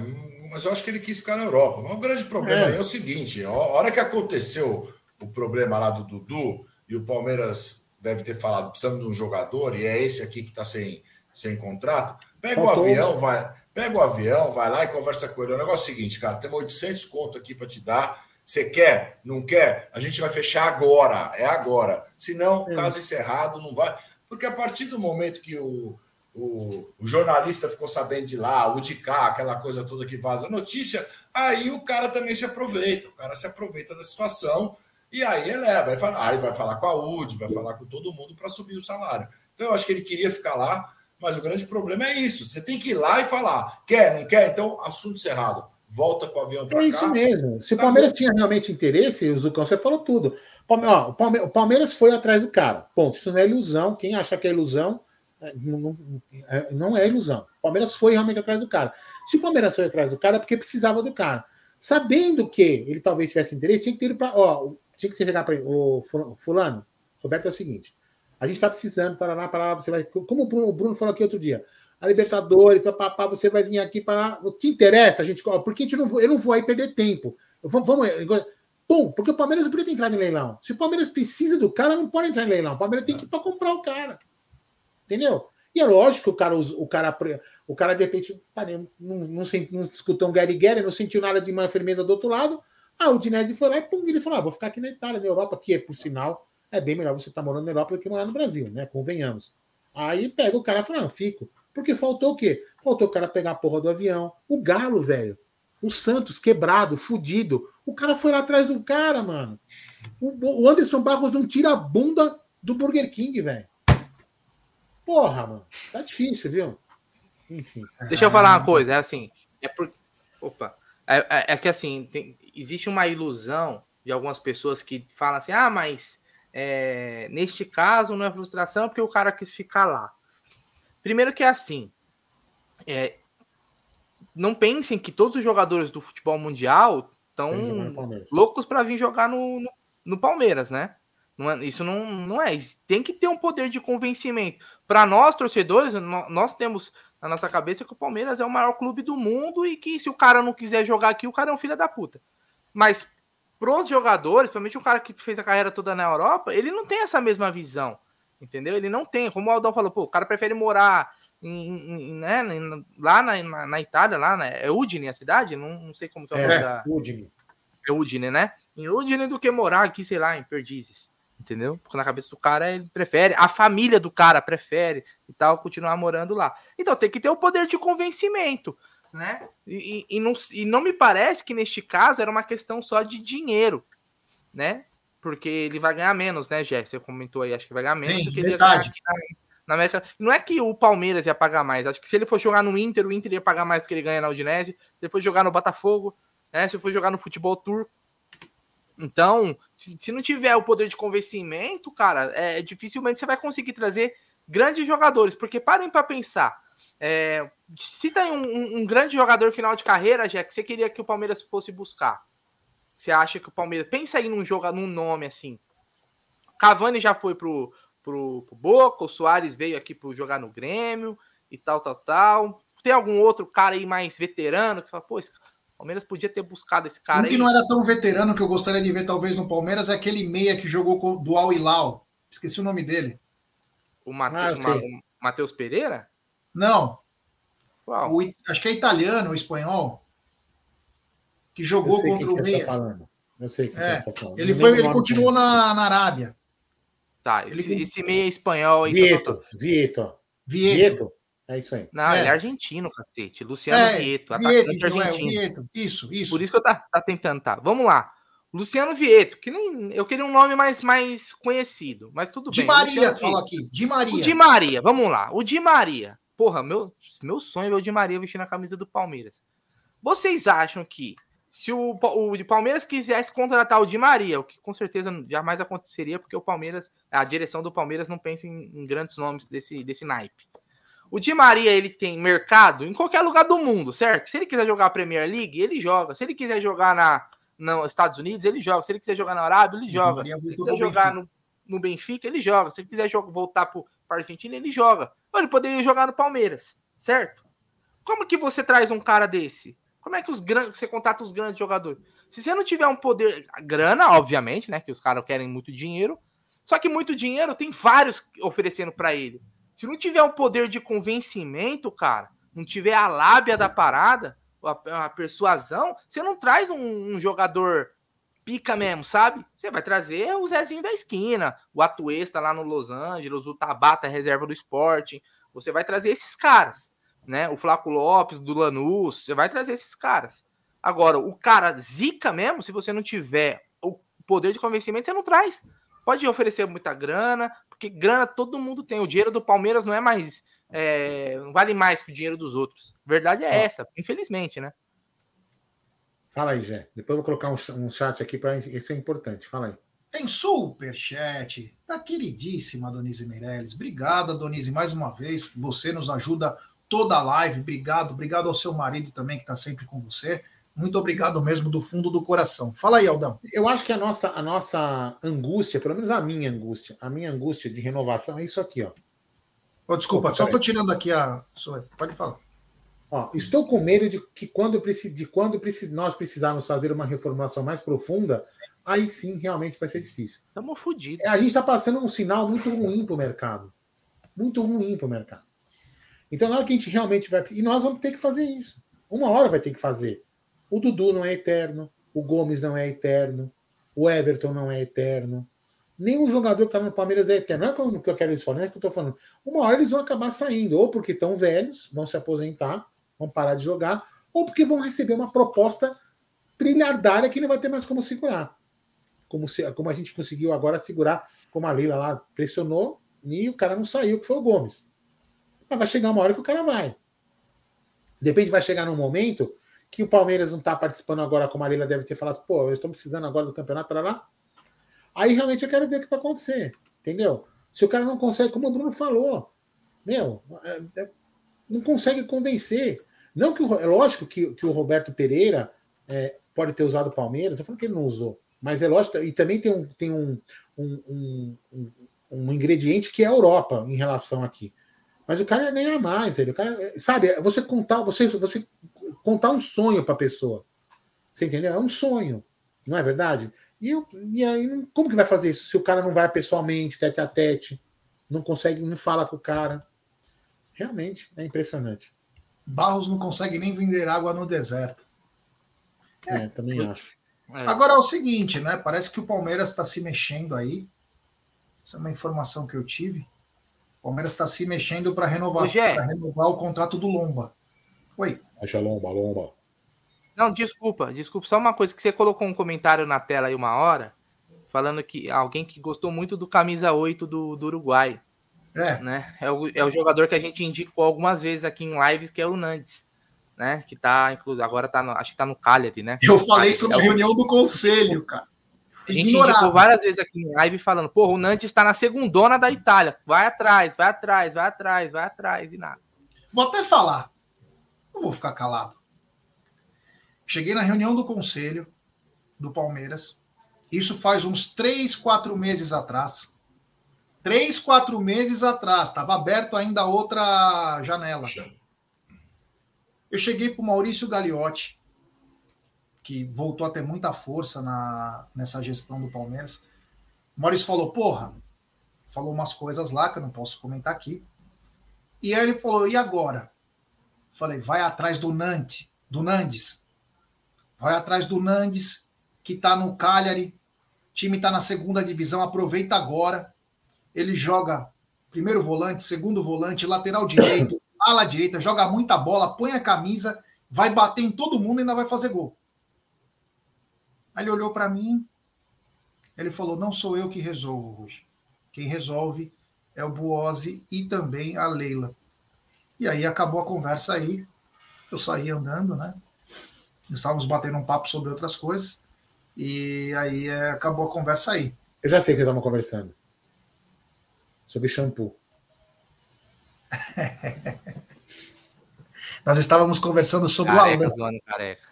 mas eu acho que ele quis ficar na Europa. Mas o grande problema é, é o seguinte: a hora que aconteceu o problema lá do Dudu e o Palmeiras deve ter falado precisando de um jogador e é esse aqui que está sem, sem contrato, pega Faltou. o avião, vai, pega o avião, vai lá e conversa com ele. O negócio é o seguinte, cara, temos 800 conto aqui para te dar você quer? Não quer? A gente vai fechar agora. É agora. Senão, é. caso encerrado, não vai. Porque a partir do momento que o, o, o, jornalista ficou sabendo de lá, o de cá, aquela coisa toda que vaza notícia, aí o cara também se aproveita. O cara se aproveita da situação e aí eleva. Vai falar, aí vai falar com a UD, vai falar com todo mundo para subir o salário. Então, eu acho que ele queria ficar lá, mas o grande problema é isso. Você tem que ir lá e falar: quer, não quer? Então, assunto encerrado volta com o avião para cá. É isso mesmo. Se o Palmeiras tinha realmente interesse, o Zucão, você falou tudo. Ó, o Palmeiras foi atrás do cara. Ponto. Isso não é ilusão. Quem acha que é ilusão, é, é, não é ilusão. O Palmeiras foi realmente atrás do cara. Se o Palmeiras foi atrás do cara, é porque precisava do cara. Sabendo que ele talvez tivesse interesse, tinha que ter ele para. Tinha que chegar para o fulano. Roberto é o seguinte: a gente está precisando, para lá, para lá, você vai. Como o Bruno falou aqui outro dia, a Libertadores, papá, você vai vir aqui para. Te interessa a gente? Porque a gente não, eu não vou aí perder tempo. Vamos, vamos, Bom, porque o Palmeiras não podia ter entrado em leilão. Se o Palmeiras precisa do cara, não pode entrar em leilão. O Palmeiras tem que ir para comprar o cara. Entendeu? E é lógico que o cara, o cara, o cara de repente, não, não, não, escutou um Gary Gary, não sentiu nada de uma firmeza do outro lado. Ah, o Dinese foi lá e pum, ele falou: ah, vou ficar aqui na Itália, na Europa, que, por sinal, é bem melhor você estar tá morando na Europa do que morar no Brasil, né? Convenhamos. Aí pega o cara e fala: ah, fico. Porque faltou o quê? Faltou o cara pegar a porra do avião. O Galo, velho. O Santos quebrado, fudido. O cara foi lá atrás do cara, mano. O, Anderson Barros não tira a bunda do Burger King, velho. Porra, mano. Tá difícil, viu? Enfim. Deixa eu falar uma coisa. É assim. É. Opa. É, é, é que assim, tem... existe uma ilusão de algumas pessoas que falam assim: ah, mas é... neste caso não é frustração porque o cara quis ficar lá. Primeiro que é assim. É, não pensem que todos os jogadores do futebol mundial estão loucos para vir jogar no, no, no Palmeiras, né? Não é, isso não, não é. Tem que ter um poder de convencimento. Para nós, torcedores, nós temos na nossa cabeça que o Palmeiras é o maior clube do mundo e que se o cara não quiser jogar aqui, o cara é um filho da puta. Mas pros jogadores, principalmente o cara que fez a carreira toda na Europa, ele não tem essa mesma visão. Entendeu? Ele não tem. Como o Aldão falou, pô, o cara prefere morar em, em, né, lá na, na, na, Itália, lá, né? É Udine a cidade? Não, não sei como que é o nome é, da. Udine. É Udine, né? em Udine do que morar aqui, sei lá, em Perdizes. Entendeu? Porque na cabeça do cara ele prefere, a família do cara prefere e tal, continuar morando lá. Então tem que ter o poder de convencimento, né? E, e, e, não, e não me parece que neste caso era uma questão só de dinheiro, né? Porque ele vai ganhar menos, né, Jé? Você comentou aí, acho que vai ganhar menos Sim, do que ele ia ganhar na, América. Não é que o Palmeiras ia pagar mais, acho que se ele for jogar no Inter, o Inter ia pagar mais do que ele ganha na Udinese. Se ele for jogar no Botafogo, né? Se for jogar no futebol turco. Então, se, se não tiver o poder de convencimento, cara, é, dificilmente você vai conseguir trazer grandes jogadores. Porque parem para pensar. É, cita aí um, um- grande jogador final de carreira, que você queria que o Palmeiras fosse buscar. Você acha que o Palmeiras. Pensa aí num, joga, num nome assim. Cavani já foi pro, pro, pro Boca, o Soares veio aqui pro jogar no Grêmio e tal, tal, tal. Tem algum outro cara aí mais veterano que você fala, pô, esse Palmeiras podia ter buscado esse cara Um aí. que não era tão veterano que eu gostaria de ver talvez no Palmeiras é aquele meia que jogou com, do Al Hilal. Esqueci o nome dele. O Mate- Ah, Matheus Pereira? Não, Qual? o acho que é italiano ou espanhol. Que Eu jogou sei contra quem o que meia. tá falando. Eu sei quem É, você tá falando. Ele, foi, o ele continuou na, na Arábia. Tá, ele- esse, esse meia espanhol aí. que Vieto, Vieto. Vieto. Vieto. É isso aí. Não, É. ele é argentino, cacete. Luciano É, Vieto, Vieto, atacante então, é, o argentino. Vieto. Isso, isso. Por isso que eu tá, tá tentando, tá. Vamos lá. Luciano Vieto, que nem. Eu queria um nome mais, mais conhecido, mas tudo Di bem. Maria, Luciano fala Vieto. aqui. Di O Maria. Di Maria, vamos lá. O Di Maria. Porra, meu, meu sonho é o Di Maria vestindo a camisa do Palmeiras. Vocês acham que se o, o Palmeiras quisesse contratar o Di Maria, o que com certeza jamais aconteceria, porque o Palmeiras, a direção do Palmeiras não pensa em, em grandes nomes desse, desse naipe. O Di Maria, ele tem mercado em qualquer lugar do mundo, certo? Se ele quiser jogar a Premier League, ele joga. Se ele quiser jogar na, nos Estados Unidos, ele joga. Se ele quiser jogar na Arábia, ele joga. Se ele quiser jogar no, no Benfica, ele joga. Se ele quiser jogar, voltar para a Argentina, ele joga. Ou ele poderia jogar no Palmeiras, certo? Como que você traz um cara desse? Como é que os grandes, você contrata os grandes jogadores? Se você não tiver um poder, grana, obviamente, né? Que os caras querem muito dinheiro. Só que muito dinheiro tem vários oferecendo para ele. Se não tiver um poder de convencimento, cara, não tiver a lábia da parada, a, a persuasão, você não traz um, um jogador pica mesmo, sabe? Você vai trazer o Zezinho da esquina, o Atuesta lá no Los Angeles, o Tabata reserva do esporte. Você vai trazer esses caras, né? O Flaco Lopes do Lanús, você vai trazer esses caras. Agora, o cara zica mesmo, se você não tiver o poder de convencimento, você não traz. Pode oferecer muita grana, porque grana todo mundo tem. O dinheiro do Palmeiras não é mais. é, não vale mais que o dinheiro dos outros. Verdade é essa, infelizmente, né? Fala aí, Jé. Depois eu vou colocar um, um chat aqui para isso é importante. Fala aí. Tem superchat da queridíssima Donise Meirelles. Obrigada, Donise, mais uma vez. Você nos ajuda toda a live. Obrigado. Obrigado ao seu marido também, que está sempre com você. Muito obrigado mesmo do fundo do coração. Fala aí, Aldão. Eu acho que a nossa, a nossa angústia, pelo menos a minha angústia, a minha angústia de renovação é isso aqui, ó. Ô, desculpa, Opa, só estou tirando aqui a. Pode falar. Ó, estou com medo de que quando, de quando nós precisarmos fazer uma reformulação mais profunda, aí sim realmente vai ser difícil. Tamo fodidos. A gente está passando um sinal muito ruim para o mercado. Muito ruim para o mercado. Então, na hora que a gente realmente vai. E nós vamos ter que fazer isso. Uma hora vai ter que fazer. O Dudu não é eterno. O Gomes não é eterno. O Everton não é eterno. Nenhum jogador que está no Palmeiras é eterno. Não é que eu quero eles falando, não é que eu estou falando. Uma hora eles vão acabar saindo, ou porque estão velhos, vão se aposentar, vão parar de jogar, ou porque vão receber uma proposta trilhardária que não vai ter mais como segurar. Como, se, como a gente conseguiu agora segurar, como a Leila lá pressionou, e o cara não saiu, que foi o Gomes. Mas vai chegar uma hora que o cara vai. De repente vai chegar num momento que o Palmeiras não está participando agora, como a Leila deve ter falado, pô, eu estou precisando agora do campeonato para lá. Aí realmente eu quero ver o que vai acontecer. Entendeu? Se o cara não consegue, como o Bruno falou, meu, é, é, não consegue convencer. Não que o, é lógico que, que o Roberto Pereira é, pode ter usado o Palmeiras, eu falo que ele não usou. Mas é lógico, e também tem um, tem um, um, um, um ingrediente que é a Europa em relação aqui. Mas o cara ia ganhar mais, ele. O cara, sabe, você contar, você, você contar um sonho para a pessoa. Você entendeu? É um sonho, não é verdade? E, eu, e aí, como que vai fazer isso? Se o cara não vai pessoalmente, tete a tete, não consegue, não fala com o cara. Realmente, é impressionante. Barros não consegue nem vender água no deserto. É, também acho. É. Agora é o seguinte, né? Parece que o Palmeiras está se mexendo aí. Essa é uma informação que eu tive. O Palmeiras está se mexendo para renovar, renovar o contrato do Lomba. Oi. Acha Lomba, Lomba. Não, desculpa, desculpa. Só uma coisa que você colocou um comentário na tela aí uma hora, falando que alguém que gostou muito do camisa 8 do, do Uruguai. É. Né? É, o, é o jogador que a gente indicou algumas vezes aqui em lives, que é o Nandes. Né? Que tá, inclusive, agora tá no, acho que tá no Cagliari, né? Eu falei isso na é reunião do conselho, cara. A gente Ignorado. indicou várias vezes aqui em live falando, porra, o Nantes está na segundona da Itália. Vai atrás, vai atrás, vai atrás, vai atrás e nada. Vou até falar. Não vou ficar calado. Cheguei na reunião do conselho do Palmeiras. Isso faz uns três, quatro meses atrás. Três, quatro meses atrás. Estava aberto ainda outra janela. Eu cheguei para o Maurício Gagliotti, que voltou a ter muita força na, nessa gestão do Palmeiras. O Maurício falou, porra, falou umas coisas lá que eu não posso comentar aqui. E aí ele falou, e agora? Falei, vai atrás do Nantes, do Nandes. Vai atrás do Nandes, que está no Cagliari. O time está na segunda divisão, aproveita agora. Ele joga primeiro volante, segundo volante, lateral direito, *coughs* ala direita, joga muita bola, põe a camisa, vai bater em todo mundo e ainda vai fazer gol. Aí ele olhou para mim, ele falou: Não sou eu que resolvo hoje. Quem resolve é o Buose e também a Leila. E aí acabou a conversa aí. Eu saí andando, né? Estávamos batendo um papo sobre outras coisas. E aí é, acabou a conversa aí. Eu já sei que vocês estavam conversando. Sobre shampoo. *laughs* Nós estávamos conversando sobre careca, o Alan. Careca.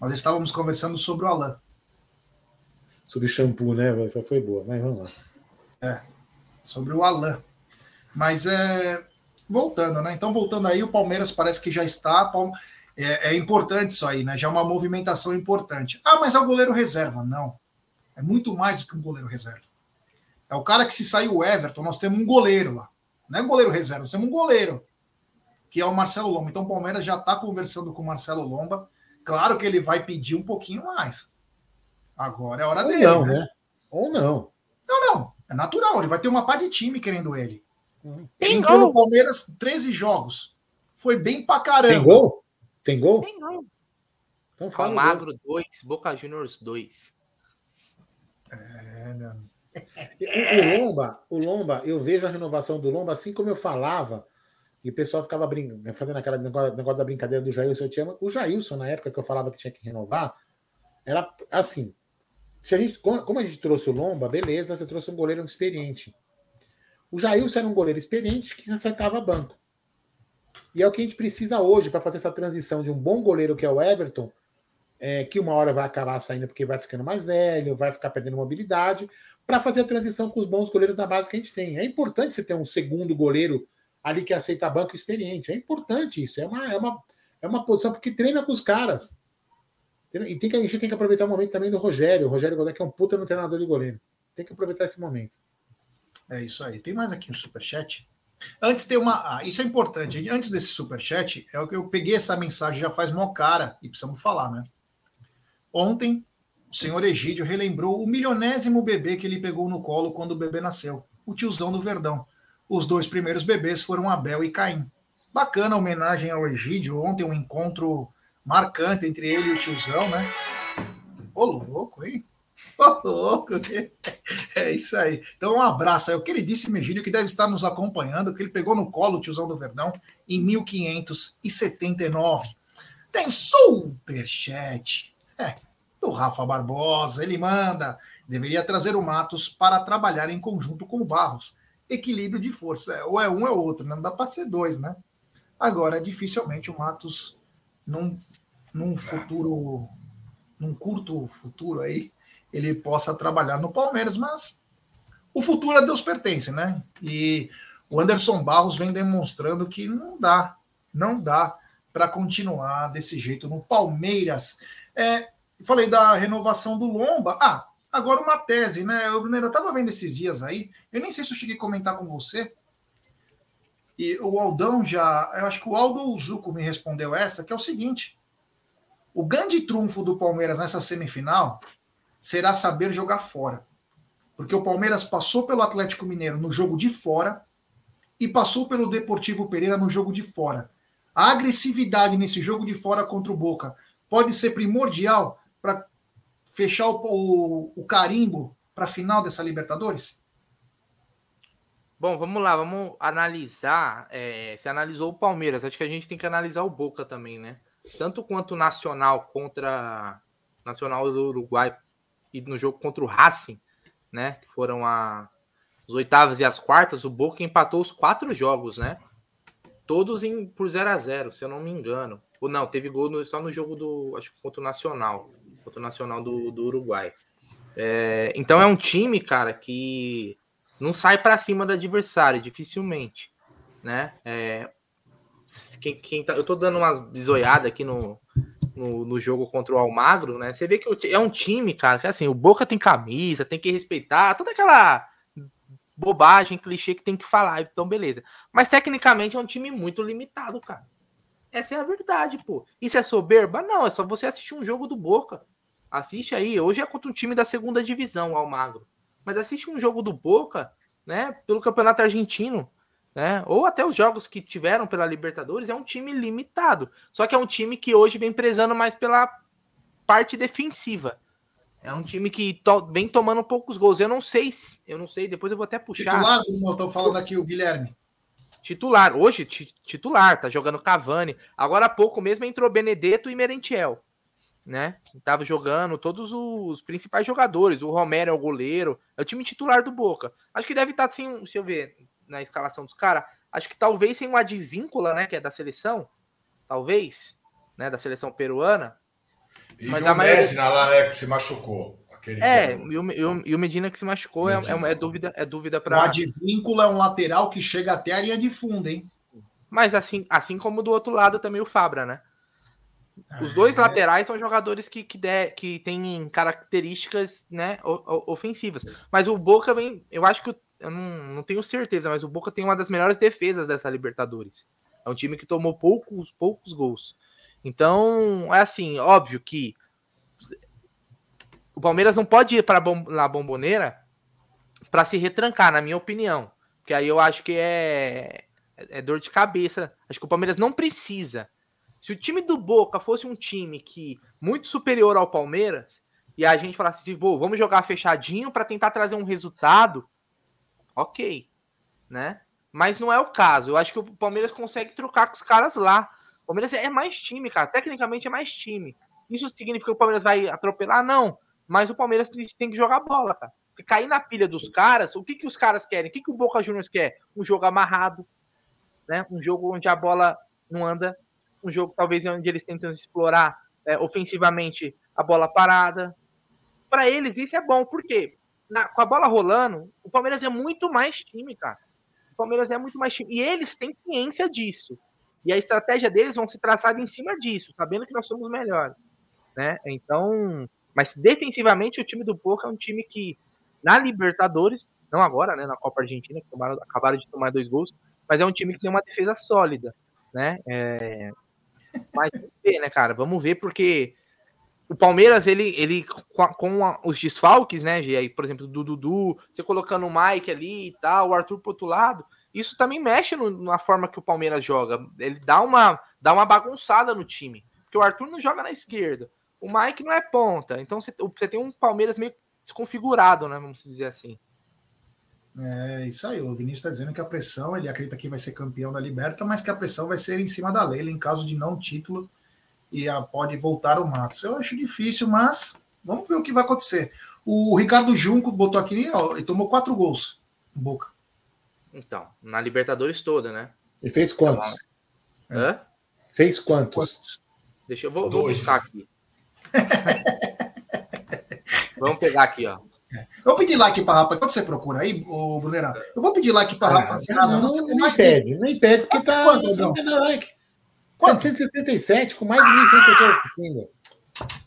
Nós estávamos conversando sobre o Alan sobre shampoo, né? Essa foi boa, mas vamos lá. É, sobre o Alain. Mas é. Voltando, né? Então, voltando aí, o Palmeiras parece que já está. É, é importante isso aí, né? Já é uma movimentação importante. Ah, mas é o goleiro reserva. Não. É muito mais do que um goleiro reserva. É o cara que se saiu o Everton, nós temos um goleiro lá. Não é goleiro reserva, nós temos um goleiro, que é o Marcelo Lomba. Então o Palmeiras já está conversando com o Marcelo Lomba. Claro que ele vai pedir um pouquinho mais. Agora é hora Ou dele. Não, né? né? Ou não. Não, não. É natural. Ele vai ter uma pá de time querendo ele. Tem ele entrou no Palmeiras 13 jogos. Foi bem pra caramba. Tem gol? Tem gol? Tem gol. Então fala. Almagro 2, Boca Juniors 2. É, meu o, Lomba, o Lomba, eu vejo a renovação do Lomba assim como eu falava, e o pessoal ficava brincando, fazendo aquele negócio, negócio da brincadeira do Jailson. Eu tinha, o Jailson, na época que eu falava que tinha que renovar, era assim: se a gente, como a gente trouxe o Lomba, beleza, você trouxe um goleiro experiente. O Jailson era um goleiro experiente que acertava banco. E é o que a gente precisa hoje para fazer essa transição de um bom goleiro que é o Everton, é, que uma hora vai acabar saindo porque vai ficando mais velho, vai ficar perdendo mobilidade, para fazer a transição com os bons goleiros da base que a gente tem. É importante você ter um segundo goleiro ali que aceita banco experiente. É importante isso. É uma, é uma, é uma posição porque treina com os caras. E tem que, a gente tem que aproveitar o momento também do Rogério. O Rogério Godoy, que é um puta no treinador de goleiro. Tem que aproveitar esse momento. É isso aí. Tem mais aqui um superchat. Antes tem uma. Ah, isso é importante. Antes desse superchat, é o que eu peguei essa mensagem já faz mó cara e precisamos falar, né? Ontem, o senhor Egídio relembrou o milionésimo bebê que ele pegou no colo quando o bebê nasceu. O tiozão do Verdão. Os dois primeiros bebês foram Abel e Caim. Bacana a homenagem ao Egídio. Ontem, um encontro marcante entre ele e o tiozão, né? Ô, louco, hein? Ô, louco! *laughs* É isso aí. Então, um abraço aí. O queridíssimo Megílio, que deve estar nos acompanhando, que ele pegou no colo o tiozão do Verdão em 1579. Tem superchat. É, do Rafa Barbosa. Ele manda. Deveria trazer o Matos para trabalhar em conjunto com o Barros. Equilíbrio de força. Ou é um ou é outro, não dá para ser dois, né? Agora, dificilmente o Matos não num futuro, num curto futuro aí, ele possa trabalhar no Palmeiras, mas o futuro a Deus pertence, né? E o Anderson Barros vem demonstrando que não dá, não dá para continuar desse jeito no Palmeiras. É, falei da renovação do Lomba. Ah, agora uma tese, né? Eu, eu estava vendo esses dias aí, eu nem sei se eu cheguei a comentar com você. E o Aldão já, eu acho que o Aldo Zuco me respondeu essa, que é o seguinte: o grande trunfo do Palmeiras nessa semifinal será saber jogar fora. Porque o Palmeiras passou pelo Atlético Mineiro no jogo de fora e passou pelo Deportivo Pereira no jogo de fora. A agressividade nesse jogo de fora contra o Boca pode ser primordial para fechar o, o, o carimbo para a final dessa Libertadores? Bom, vamos lá, vamos analisar. É, se analisou o Palmeiras, acho que a gente tem que analisar o Boca também, né? Tanto quanto Nacional contra Nacional do Uruguai e no jogo contra o Racing, né? Que foram a, as oitavas e as quartas, o Boca empatou os quatro jogos, né? Todos em, por 0 a 0 se eu não me engano. Ou não, teve gol no, só no jogo do. Acho que contra o Nacional. Contra o Nacional do, do Uruguai. É, então é um time, cara, que não sai para cima do adversário, dificilmente. Né? É, quem, quem tá, eu tô dando umas bisoiadas aqui no, no, no, jogo contra o Almagro, né? Você vê que é um time, cara, que assim, o Boca tem camisa, tem que respeitar, toda aquela bobagem, clichê que tem que falar, então beleza. Mas tecnicamente é um time muito limitado, cara. Essa é a verdade, pô. Isso é soberba? Não, é só você assistir um jogo do Boca. Assiste aí. Hoje é contra um time da segunda divisão, o Almagro. Mas assiste um jogo do Boca, né? Pelo Campeonato Argentino né? Ou até os jogos que tiveram pela Libertadores, é um time limitado. Só que é um time que hoje vem prezando mais pela parte defensiva. É um time que to vem tomando poucos gols. Eu não sei, eu não sei, depois eu vou até puxar. Titular, eu tô falando aqui o Guilherme. Titular, hoje titular, tá jogando Cavani. Agora há pouco mesmo entrou Benedetto e Merentiel, né? Tava jogando todos os principais jogadores. O Romero é o goleiro, é o time titular do Boca. Acho que deve estar tá, assim, deixa eu ver, na escalação dos caras. Acho que talvez sem o Advíncula, né? Que é da seleção. Talvez, né? Da seleção peruana. E mas o maioria... Medina lá, né? Que se machucou. é, e o, e o Medina que se machucou é, é, é, dúvida, é dúvida para. O Advíncula é um lateral que chega até a linha de fundo, hein? Mas assim, assim como do outro lado também o Fabra, né? Os dois é. laterais são jogadores que, que, de, que têm características né, ofensivas. Mas o Boca vem. Eu acho que o, eu não, não tenho certeza, mas o Boca tem uma das melhores defesas dessa Libertadores. É um time que tomou poucos, poucos gols. Então, é assim, óbvio que o Palmeiras não pode ir para bom, na bomboneira para se retrancar, na minha opinião. Porque aí eu acho que é, é dor de cabeça. Acho que o Palmeiras não precisa. Se o time do Boca fosse um time que muito superior ao Palmeiras, e a gente falasse assim, vamos jogar fechadinho para tentar trazer um resultado, ok, né? Mas não é o caso. Eu acho que o Palmeiras consegue trocar com os caras lá. O Palmeiras é mais time, cara. Tecnicamente é mais time. Isso significa que o Palmeiras vai atropelar? Não. Mas o Palmeiras tem que jogar bola, cara. Se cair na pilha dos caras, o que, que os caras querem? O que, que o Boca Juniors quer? Um jogo amarrado, né? Um jogo onde a bola não anda. Um jogo talvez onde eles tentam explorar é, ofensivamente a bola parada. Para eles isso é bom, por quê? Na, com a bola rolando, o Palmeiras é muito mais time, cara. O Palmeiras é muito mais time. E eles têm ciência disso. E a estratégia deles vão ser traçada em cima disso, sabendo que nós somos melhores. Né? Então, mas defensivamente o time do Boca é um time que na Libertadores, não agora, né, na Copa Argentina, que tomaram, acabaram de tomar dois gols, mas é um time que tem uma defesa sólida, né? É... Mas vamos ver, né, cara? Vamos ver porque o Palmeiras, ele, ele com, a, os desfalques, né, G? Aí, por exemplo, do Dudu, você colocando o Mike ali e tal, o Arthur pro outro lado, isso também mexe no, na forma que o Palmeiras joga. Ele dá uma, dá uma bagunçada no time. Porque o Arthur não joga na esquerda. O Mike não é ponta. Então você, você tem um Palmeiras meio desconfigurado, né? Vamos dizer assim. É isso aí. O Vinícius está dizendo que a pressão, ele acredita que vai ser campeão da Liberta, mas que a pressão vai ser em cima da Leila em caso de não título e a, pode voltar o Matos. Eu acho difícil, mas vamos ver o que vai acontecer. O Ricardo Junco botou aqui ó, e tomou quatro gols no Boca. Então, na Libertadores toda, né? E fez quantos? Então, Hã? Fez quantos? quantos? Deixa eu vou, vou buscar aqui. *laughs* Vamos pegar aqui, ó. É. Eu vou pedir like para rapaz. Quando você procura aí, ô Brunera, eu vou pedir like para rapaziada. Não, não, não, nem pede, nem pede, porque tá. Quanto, não? like. 467, com mais de 1.100 pessoas assistindo.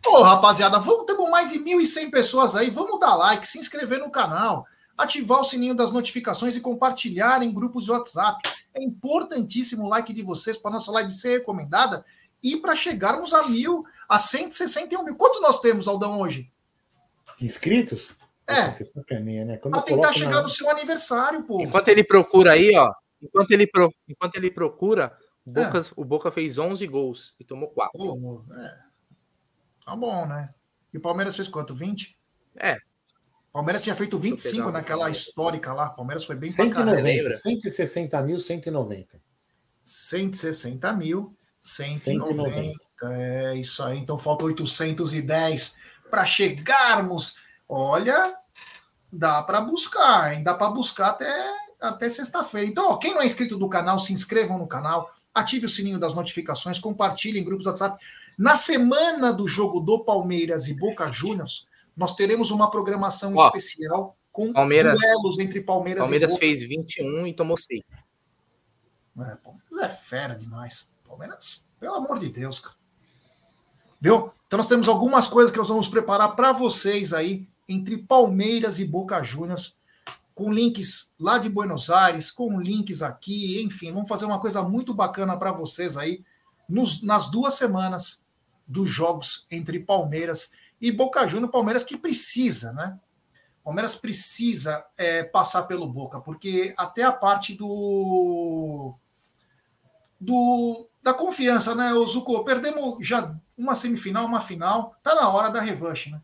Ô, rapaziada, vamos ter mais de 1.100 pessoas aí. Vamos dar like, se inscrever no canal, ativar o sininho das notificações e compartilhar em grupos de WhatsApp. É importantíssimo o like de vocês para nossa live ser recomendada e para chegarmos a mil, a 161 mil. Quanto nós temos, Aldão, hoje? Inscritos? É. Você sacaneia, né? Quando Pra tentar chegar na- no seu aniversário, pô. Enquanto ele procura aí, ó. Enquanto ele, pro, enquanto ele procura, o É. Boca, o Boca fez 11 gols e tomou 4. Pô, é. Tá bom, né? E o Palmeiras fez quanto? 20? É. Palmeiras tinha feito 25 pegar um naquela histórica lá. Palmeiras foi bem pra caralho. 190, lembra? 160 mil, 190. 160 mil, 190. É isso aí. Então falta 810 para chegarmos. Olha, dá para buscar, hein? Dá para buscar até, até sexta-feira. Então, ó, quem não é inscrito do canal, se inscrevam no canal, ative o sininho das notificações, compartilhe em grupos do WhatsApp. Na semana do jogo do Palmeiras e Boca Juniors, nós teremos uma programação Ó, especial com Palmeiras- duelos entre Palmeiras, Palmeiras e Boca. fez 21 e tomou 6. É, Palmeiras é fera demais. Palmeiras, pelo amor de Deus, cara. Viu? Então nós temos algumas coisas que nós vamos preparar para vocês aí entre Palmeiras e Boca Juniors, com links lá de Buenos Aires, com links aqui, enfim, vamos fazer uma coisa muito bacana para vocês aí nos- nas duas semanas dos jogos entre Palmeiras e Boca Juniors. Palmeiras que precisa, né? Palmeiras precisa é, passar pelo Boca, porque até a parte do, do da confiança, né, Zuko? Perdemos já uma semifinal, uma final, tá na hora da revanche, né?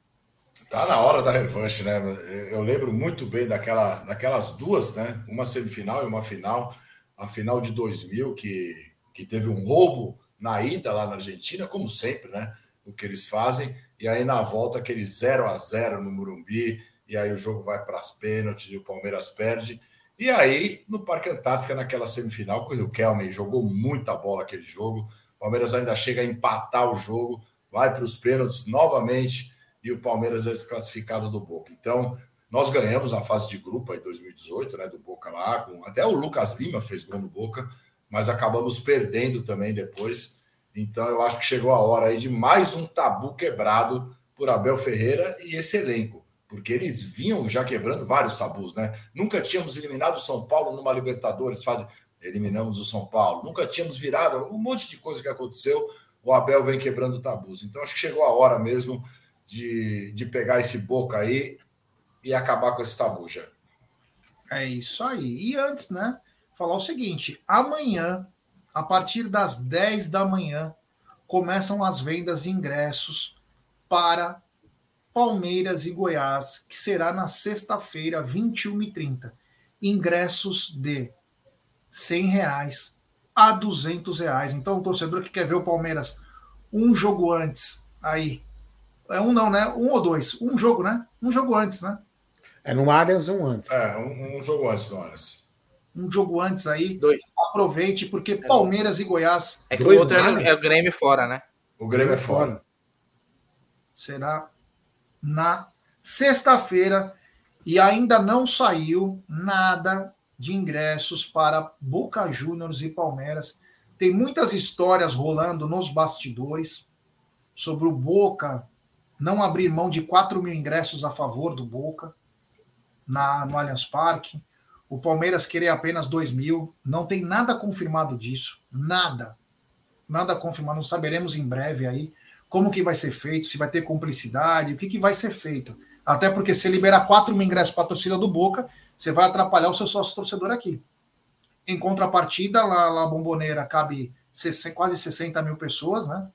Tá na hora da revanche, né? Eu lembro muito bem daquela, daquelas duas, né? Uma semifinal e uma final. A final de 2000, que, que teve um roubo na ida lá na Argentina, como sempre, né? O que eles fazem. E aí na volta, aquele 0 a 0 no Murumbi. E aí o jogo vai para as pênaltis e o Palmeiras perde. E aí, no Parque Antártica, naquela semifinal, que o Kelman jogou muita bola aquele jogo. O Palmeiras ainda chega a empatar o jogo, vai para os pênaltis novamente e o Palmeiras é desclassificado do Boca. Então, nós ganhamos a fase de grupo aí 2018, né, do Boca lá, com, até o Lucas Lima fez gol no Boca, mas acabamos perdendo também depois. Então, eu acho que chegou a hora aí de mais um tabu quebrado por Abel Ferreira e esse elenco, porque eles vinham já quebrando vários tabus, né? Nunca tínhamos eliminado o São Paulo numa Libertadores, fase eliminamos o São Paulo. Nunca tínhamos virado, um monte de coisa que aconteceu. O Abel vem quebrando tabus. Então, acho que chegou a hora mesmo de, de pegar esse boca aí e acabar com esse tabu já. É isso aí. E antes, né, falar o seguinte: amanhã, a partir das 10 da manhã, começam as vendas de ingressos para Palmeiras e Goiás, que será na sexta-feira, 21h30. Ingressos de 100 reais a 200 reais. Então, o torcedor que quer ver o Palmeiras um jogo antes, aí. É um não, né? Um ou dois. Um jogo, né? Um jogo antes, né? É no Allianz um antes. É, um, um jogo antes, Donas. Um jogo antes aí. Dois. Aproveite, porque Palmeiras e Goiás É que o outro é, é o Grêmio fora, né? O Grêmio é fora. será na sexta-feira e ainda não saiu nada de ingressos para Boca Juniors e Palmeiras. Tem muitas histórias rolando nos bastidores sobre o Boca não abrir mão de 4 mil ingressos a favor do Boca na, no Allianz Parque. O Palmeiras querer apenas 2 mil. Não tem nada confirmado disso. Nada. Nada confirmado. Não saberemos em breve aí como que vai ser feito, se vai ter cumplicidade, o que, que vai ser feito. Até porque se liberar 4 mil ingressos para a torcida do Boca, você vai atrapalhar o seu sócio torcedor aqui. Em contrapartida, lá, lá a Bomboneira cabe 60 quase 60 mil pessoas, né?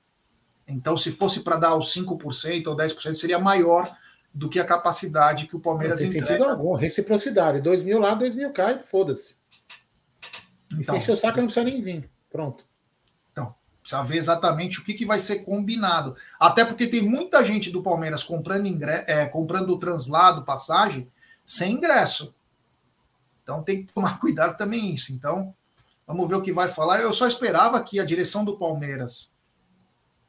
Então, se fosse para dar os 5% ou 10%, seria maior do que a capacidade que o Não Palmeiras tem sentido entrega. algum. Reciprocidade. Dois mil lá, dois mil cá e foda-se. E Então, se encher o saco, não precisa nem vir. Pronto. Precisa ver exatamente o que, que vai ser combinado. Até porque tem muita gente do Palmeiras comprando, ingre... é, comprando o translado, passagem, sem ingresso. Então tem que tomar *laughs* cuidado também isso. Então, vamos ver o que vai falar. Eu só esperava que a direção do Palmeiras,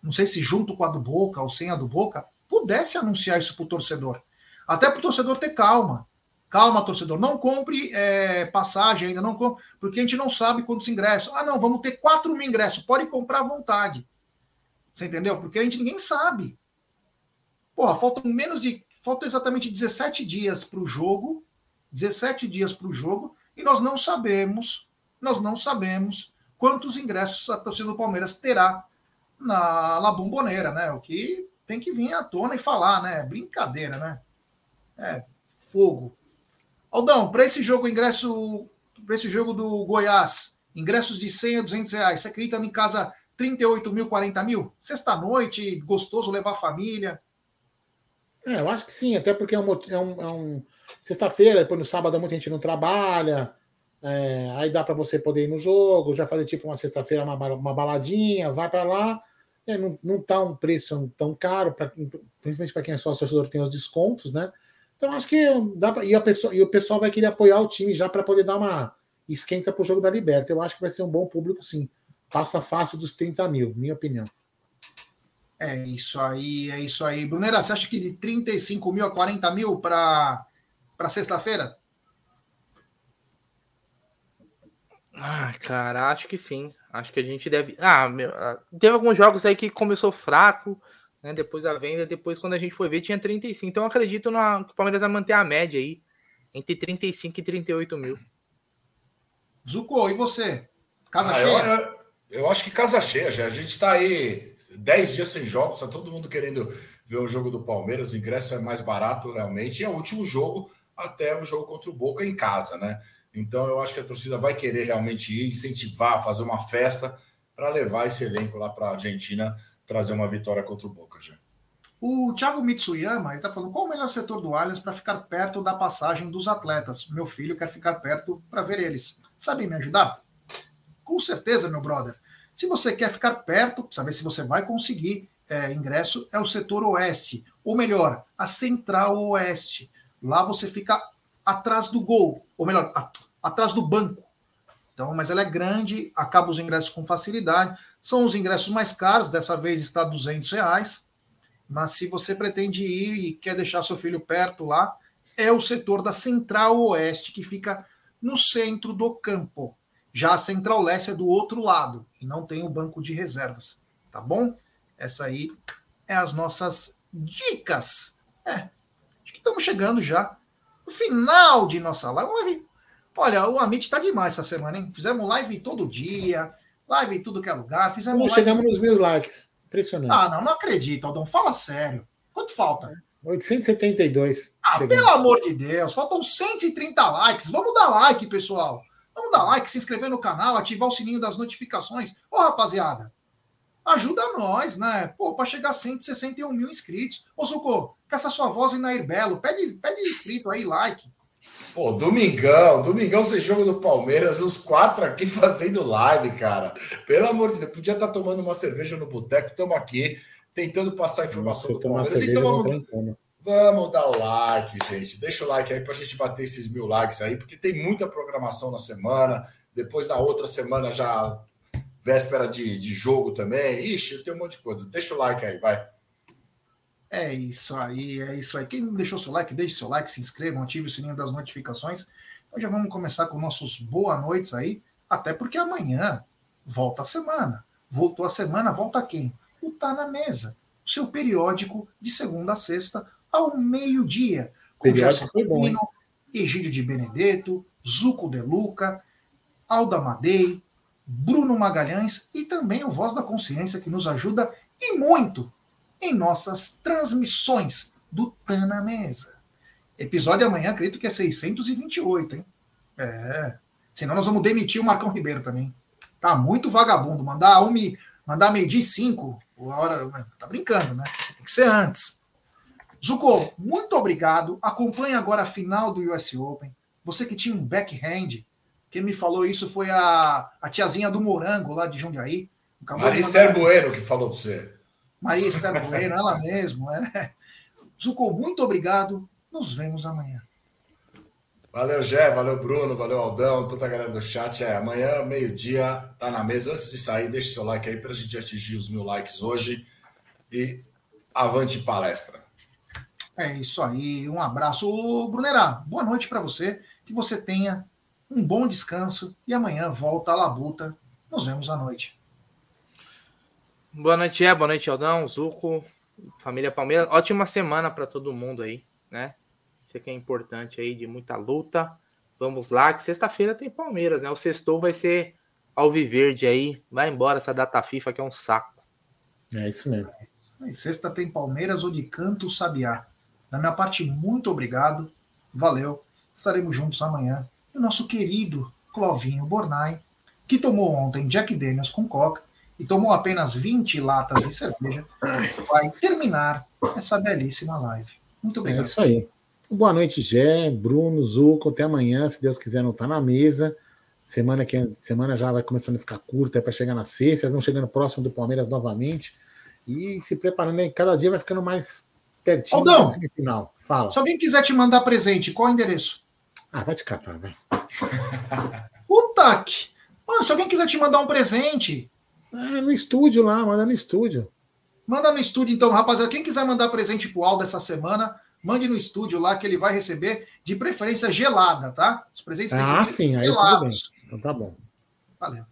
não sei se junto com a do Boca ou sem a do Boca, pudesse anunciar isso para o torcedor. Até para o torcedor ter calma. Calma, torcedor, não compre é, passagem ainda, não compre, porque a gente não sabe quantos ingressos. Ah, não, vamos ter 4 mil ingressos, pode comprar à vontade. Você entendeu? Porque a gente ninguém sabe. Porra, faltam menos de. Faltam exatamente 17 dias para o jogo. 17 dias para o jogo, e nós não sabemos, nós não sabemos quantos ingressos a torcida do Palmeiras terá na La Bombonera, né? O que tem que vir à tona e falar, né? Brincadeira, né? É, fogo. Aldão, para esse jogo, ingresso, para esse jogo do Goiás, ingressos de 100 a 200 reais, você acredita em casa 38 mil, 40 mil? Sexta-noite, gostoso levar a família. É, eu acho que sim, até porque é um, é um, é um sexta-feira, depois no sábado muita gente não trabalha, é, aí dá para você poder ir no jogo, já fazer tipo uma sexta-feira, uma, uma baladinha, vai para lá, é, não, não tá um preço tão caro, pra, principalmente para quem é sócio torcedor tem os descontos, né? Então acho que dá pra, e, a pessoa, e o pessoal vai querer apoiar o time já para poder dar uma esquenta para o jogo da Liberta. Eu acho que vai ser um bom público, sim. Passa fácil dos 30 mil, minha opinião. É isso aí, é isso aí. Brunera, você acha que de 35 mil a 40 mil para sexta-feira? Ah, cara, acho que sim. Acho que a gente deve. Ah, meu, ah, teve alguns jogos aí que começou fraco, né? Depois da venda, depois quando a gente foi ver tinha 35. Então eu acredito na... que o Palmeiras vai manter a média aí entre 35 e 38 mil. Zucco, e você? Casa ah, cheia? Eu, eu, acho que casa cheia, já. A gente está aí 10 dias sem jogos, tá todo mundo querendo ver o jogo do Palmeiras. O ingresso é mais barato realmente. E é o último jogo até o jogo contra o Boca em casa, né? Então eu acho que a torcida vai querer realmente ir, incentivar, fazer uma festa para levar esse elenco lá para a Argentina trazer uma vitória contra o Boca já. O Thiago Mitsuyama está falando qual o melhor setor do Allianz para ficar perto da passagem dos atletas. Meu filho quer ficar perto para ver eles. Sabe me ajudar? Com certeza, meu brother. Se você quer ficar perto, saber se você vai conseguir é, ingresso, é o setor oeste, ou melhor, a central oeste. Lá você fica atrás do gol, ou melhor, a, atrás do banco. Então, mas ela é grande, acaba os ingressos com facilidade. São os ingressos mais caros, dessa vez está 200 reais. Mas se você pretende ir e quer deixar seu filho perto lá, é o setor da Central Oeste, que fica no centro do campo. Já a Central Leste é do outro lado e não tem o banco de reservas, tá bom? Essa aí é as nossas dicas. É, acho que estamos chegando já no final de nossa live. Olha, o Amit está demais essa semana, hein? Fizemos live todo dia, live em tudo que é lugar. Fizemos chegamos nos mil likes. Impressionante. Ah, não, não acredito, Aldão. Fala sério. Quanto falta? 872. Ah, chegando. pelo amor de Deus, faltam 130 likes. Vamos dar like, pessoal. Vamos dar like, se inscrever no canal, ativar o sininho das notificações. Ô, rapaziada, ajuda nós, né? Pô, para chegar a 161 mil inscritos. Ô, Zucco, com essa sua voz em Nair Belo, pede, pede inscrito aí, like. Pô, domingão, domingão sem jogo do Palmeiras, os quatro aqui *laughs* fazendo live, cara. Pelo amor de Deus, podia estar tá tomando uma cerveja no boteco, estamos aqui tentando passar informação do Palmeiras. Então vamos, vamos dar o like, gente. Deixa o like aí para a gente bater esses mil likes aí, porque tem muita programação na semana. Depois na outra semana já véspera de, de jogo também. Ixi, tem um monte de coisa. Deixa o like aí, vai. É isso aí, é isso aí. Quem não deixou seu like, deixe seu like, se inscrevam, ative o sininho das notificações. Então já vamos começar com nossos boa noites aí, até porque amanhã volta a semana. Voltou a semana, volta quem? O Tá na Mesa, o seu periódico de segunda a sexta ao meio-dia. Com Gerson Firmino, Egídio de Benedetto, Zuco De Luca, Alda Madei, Bruno Magalhães e também o Voz da Consciência, que nos ajuda e muito em nossas transmissões do Tá na Mesa. Episódio amanhã, acredito que é 628, hein? É. Senão nós vamos demitir o Marcão Ribeiro também. Tá muito vagabundo. Mandar um, mandar meio-dia e cinco. Hora, tá brincando, né? Tem que ser antes. Zuko, muito obrigado. Acompanhe agora a final do US Open. Você que tinha um backhand, quem me falou isso foi a, a tiazinha do Morango, lá de Jundiaí. Marista Bueno que falou para você. Maria Esther Bueno, ela mesmo. É. Zuko, muito obrigado. Nos vemos amanhã. Valeu, Gé, valeu, Bruno, valeu, Aldão, toda a galera do chat. É, amanhã, meio-dia, tá na mesa. Antes de sair, deixe seu like aí para a gente atingir os mil likes hoje. E avante palestra. É isso aí, um abraço. Brunerá, boa noite para você. Que você tenha um bom descanso e amanhã volta à labuta. Nos vemos à noite. Boa noite, é. Boa noite, Aldão, Zuco, família Palmeiras. Ótima semana para todo mundo aí, né? Isso que é importante aí, de muita luta. Vamos lá, que sexta-feira tem Palmeiras, né? O sextou vai ser Alviverde aí. Vai embora essa data FIFA que é um saco. É isso mesmo. E sexta tem Palmeiras ou de Canto Sabiá. Da minha parte, muito obrigado. Valeu. Estaremos juntos amanhã. E o nosso querido Clovinho Bornai, que tomou ontem Jack Daniels com coca e tomou apenas 20 latas de cerveja, vai terminar essa belíssima live. Muito É obrigado. isso aí. Boa noite, Gé, Bruno, Zuco. Até amanhã, se Deus quiser, não tá na mesa. Semana que semana já vai começando a ficar curta para chegar na sexta. Vamos chegando próximo do Palmeiras novamente. E se preparando aí, cada dia vai ficando mais pertinho Aldão! da semifinal. Fala. Se alguém quiser te mandar presente, qual é o endereço? Ah, vai te catar, vai. Puta que. Mano, se alguém quiser te mandar um presente, Ah, no estúdio lá, manda no estúdio. manda no estúdio então, rapaziada. Quem quiser mandar presente pro Aldo essa semana, mande no estúdio lá que ele vai receber, de preferência gelada, tá? Os presentes têm que Ah, sim, aí tudo bem. Então tá bom. Valeu.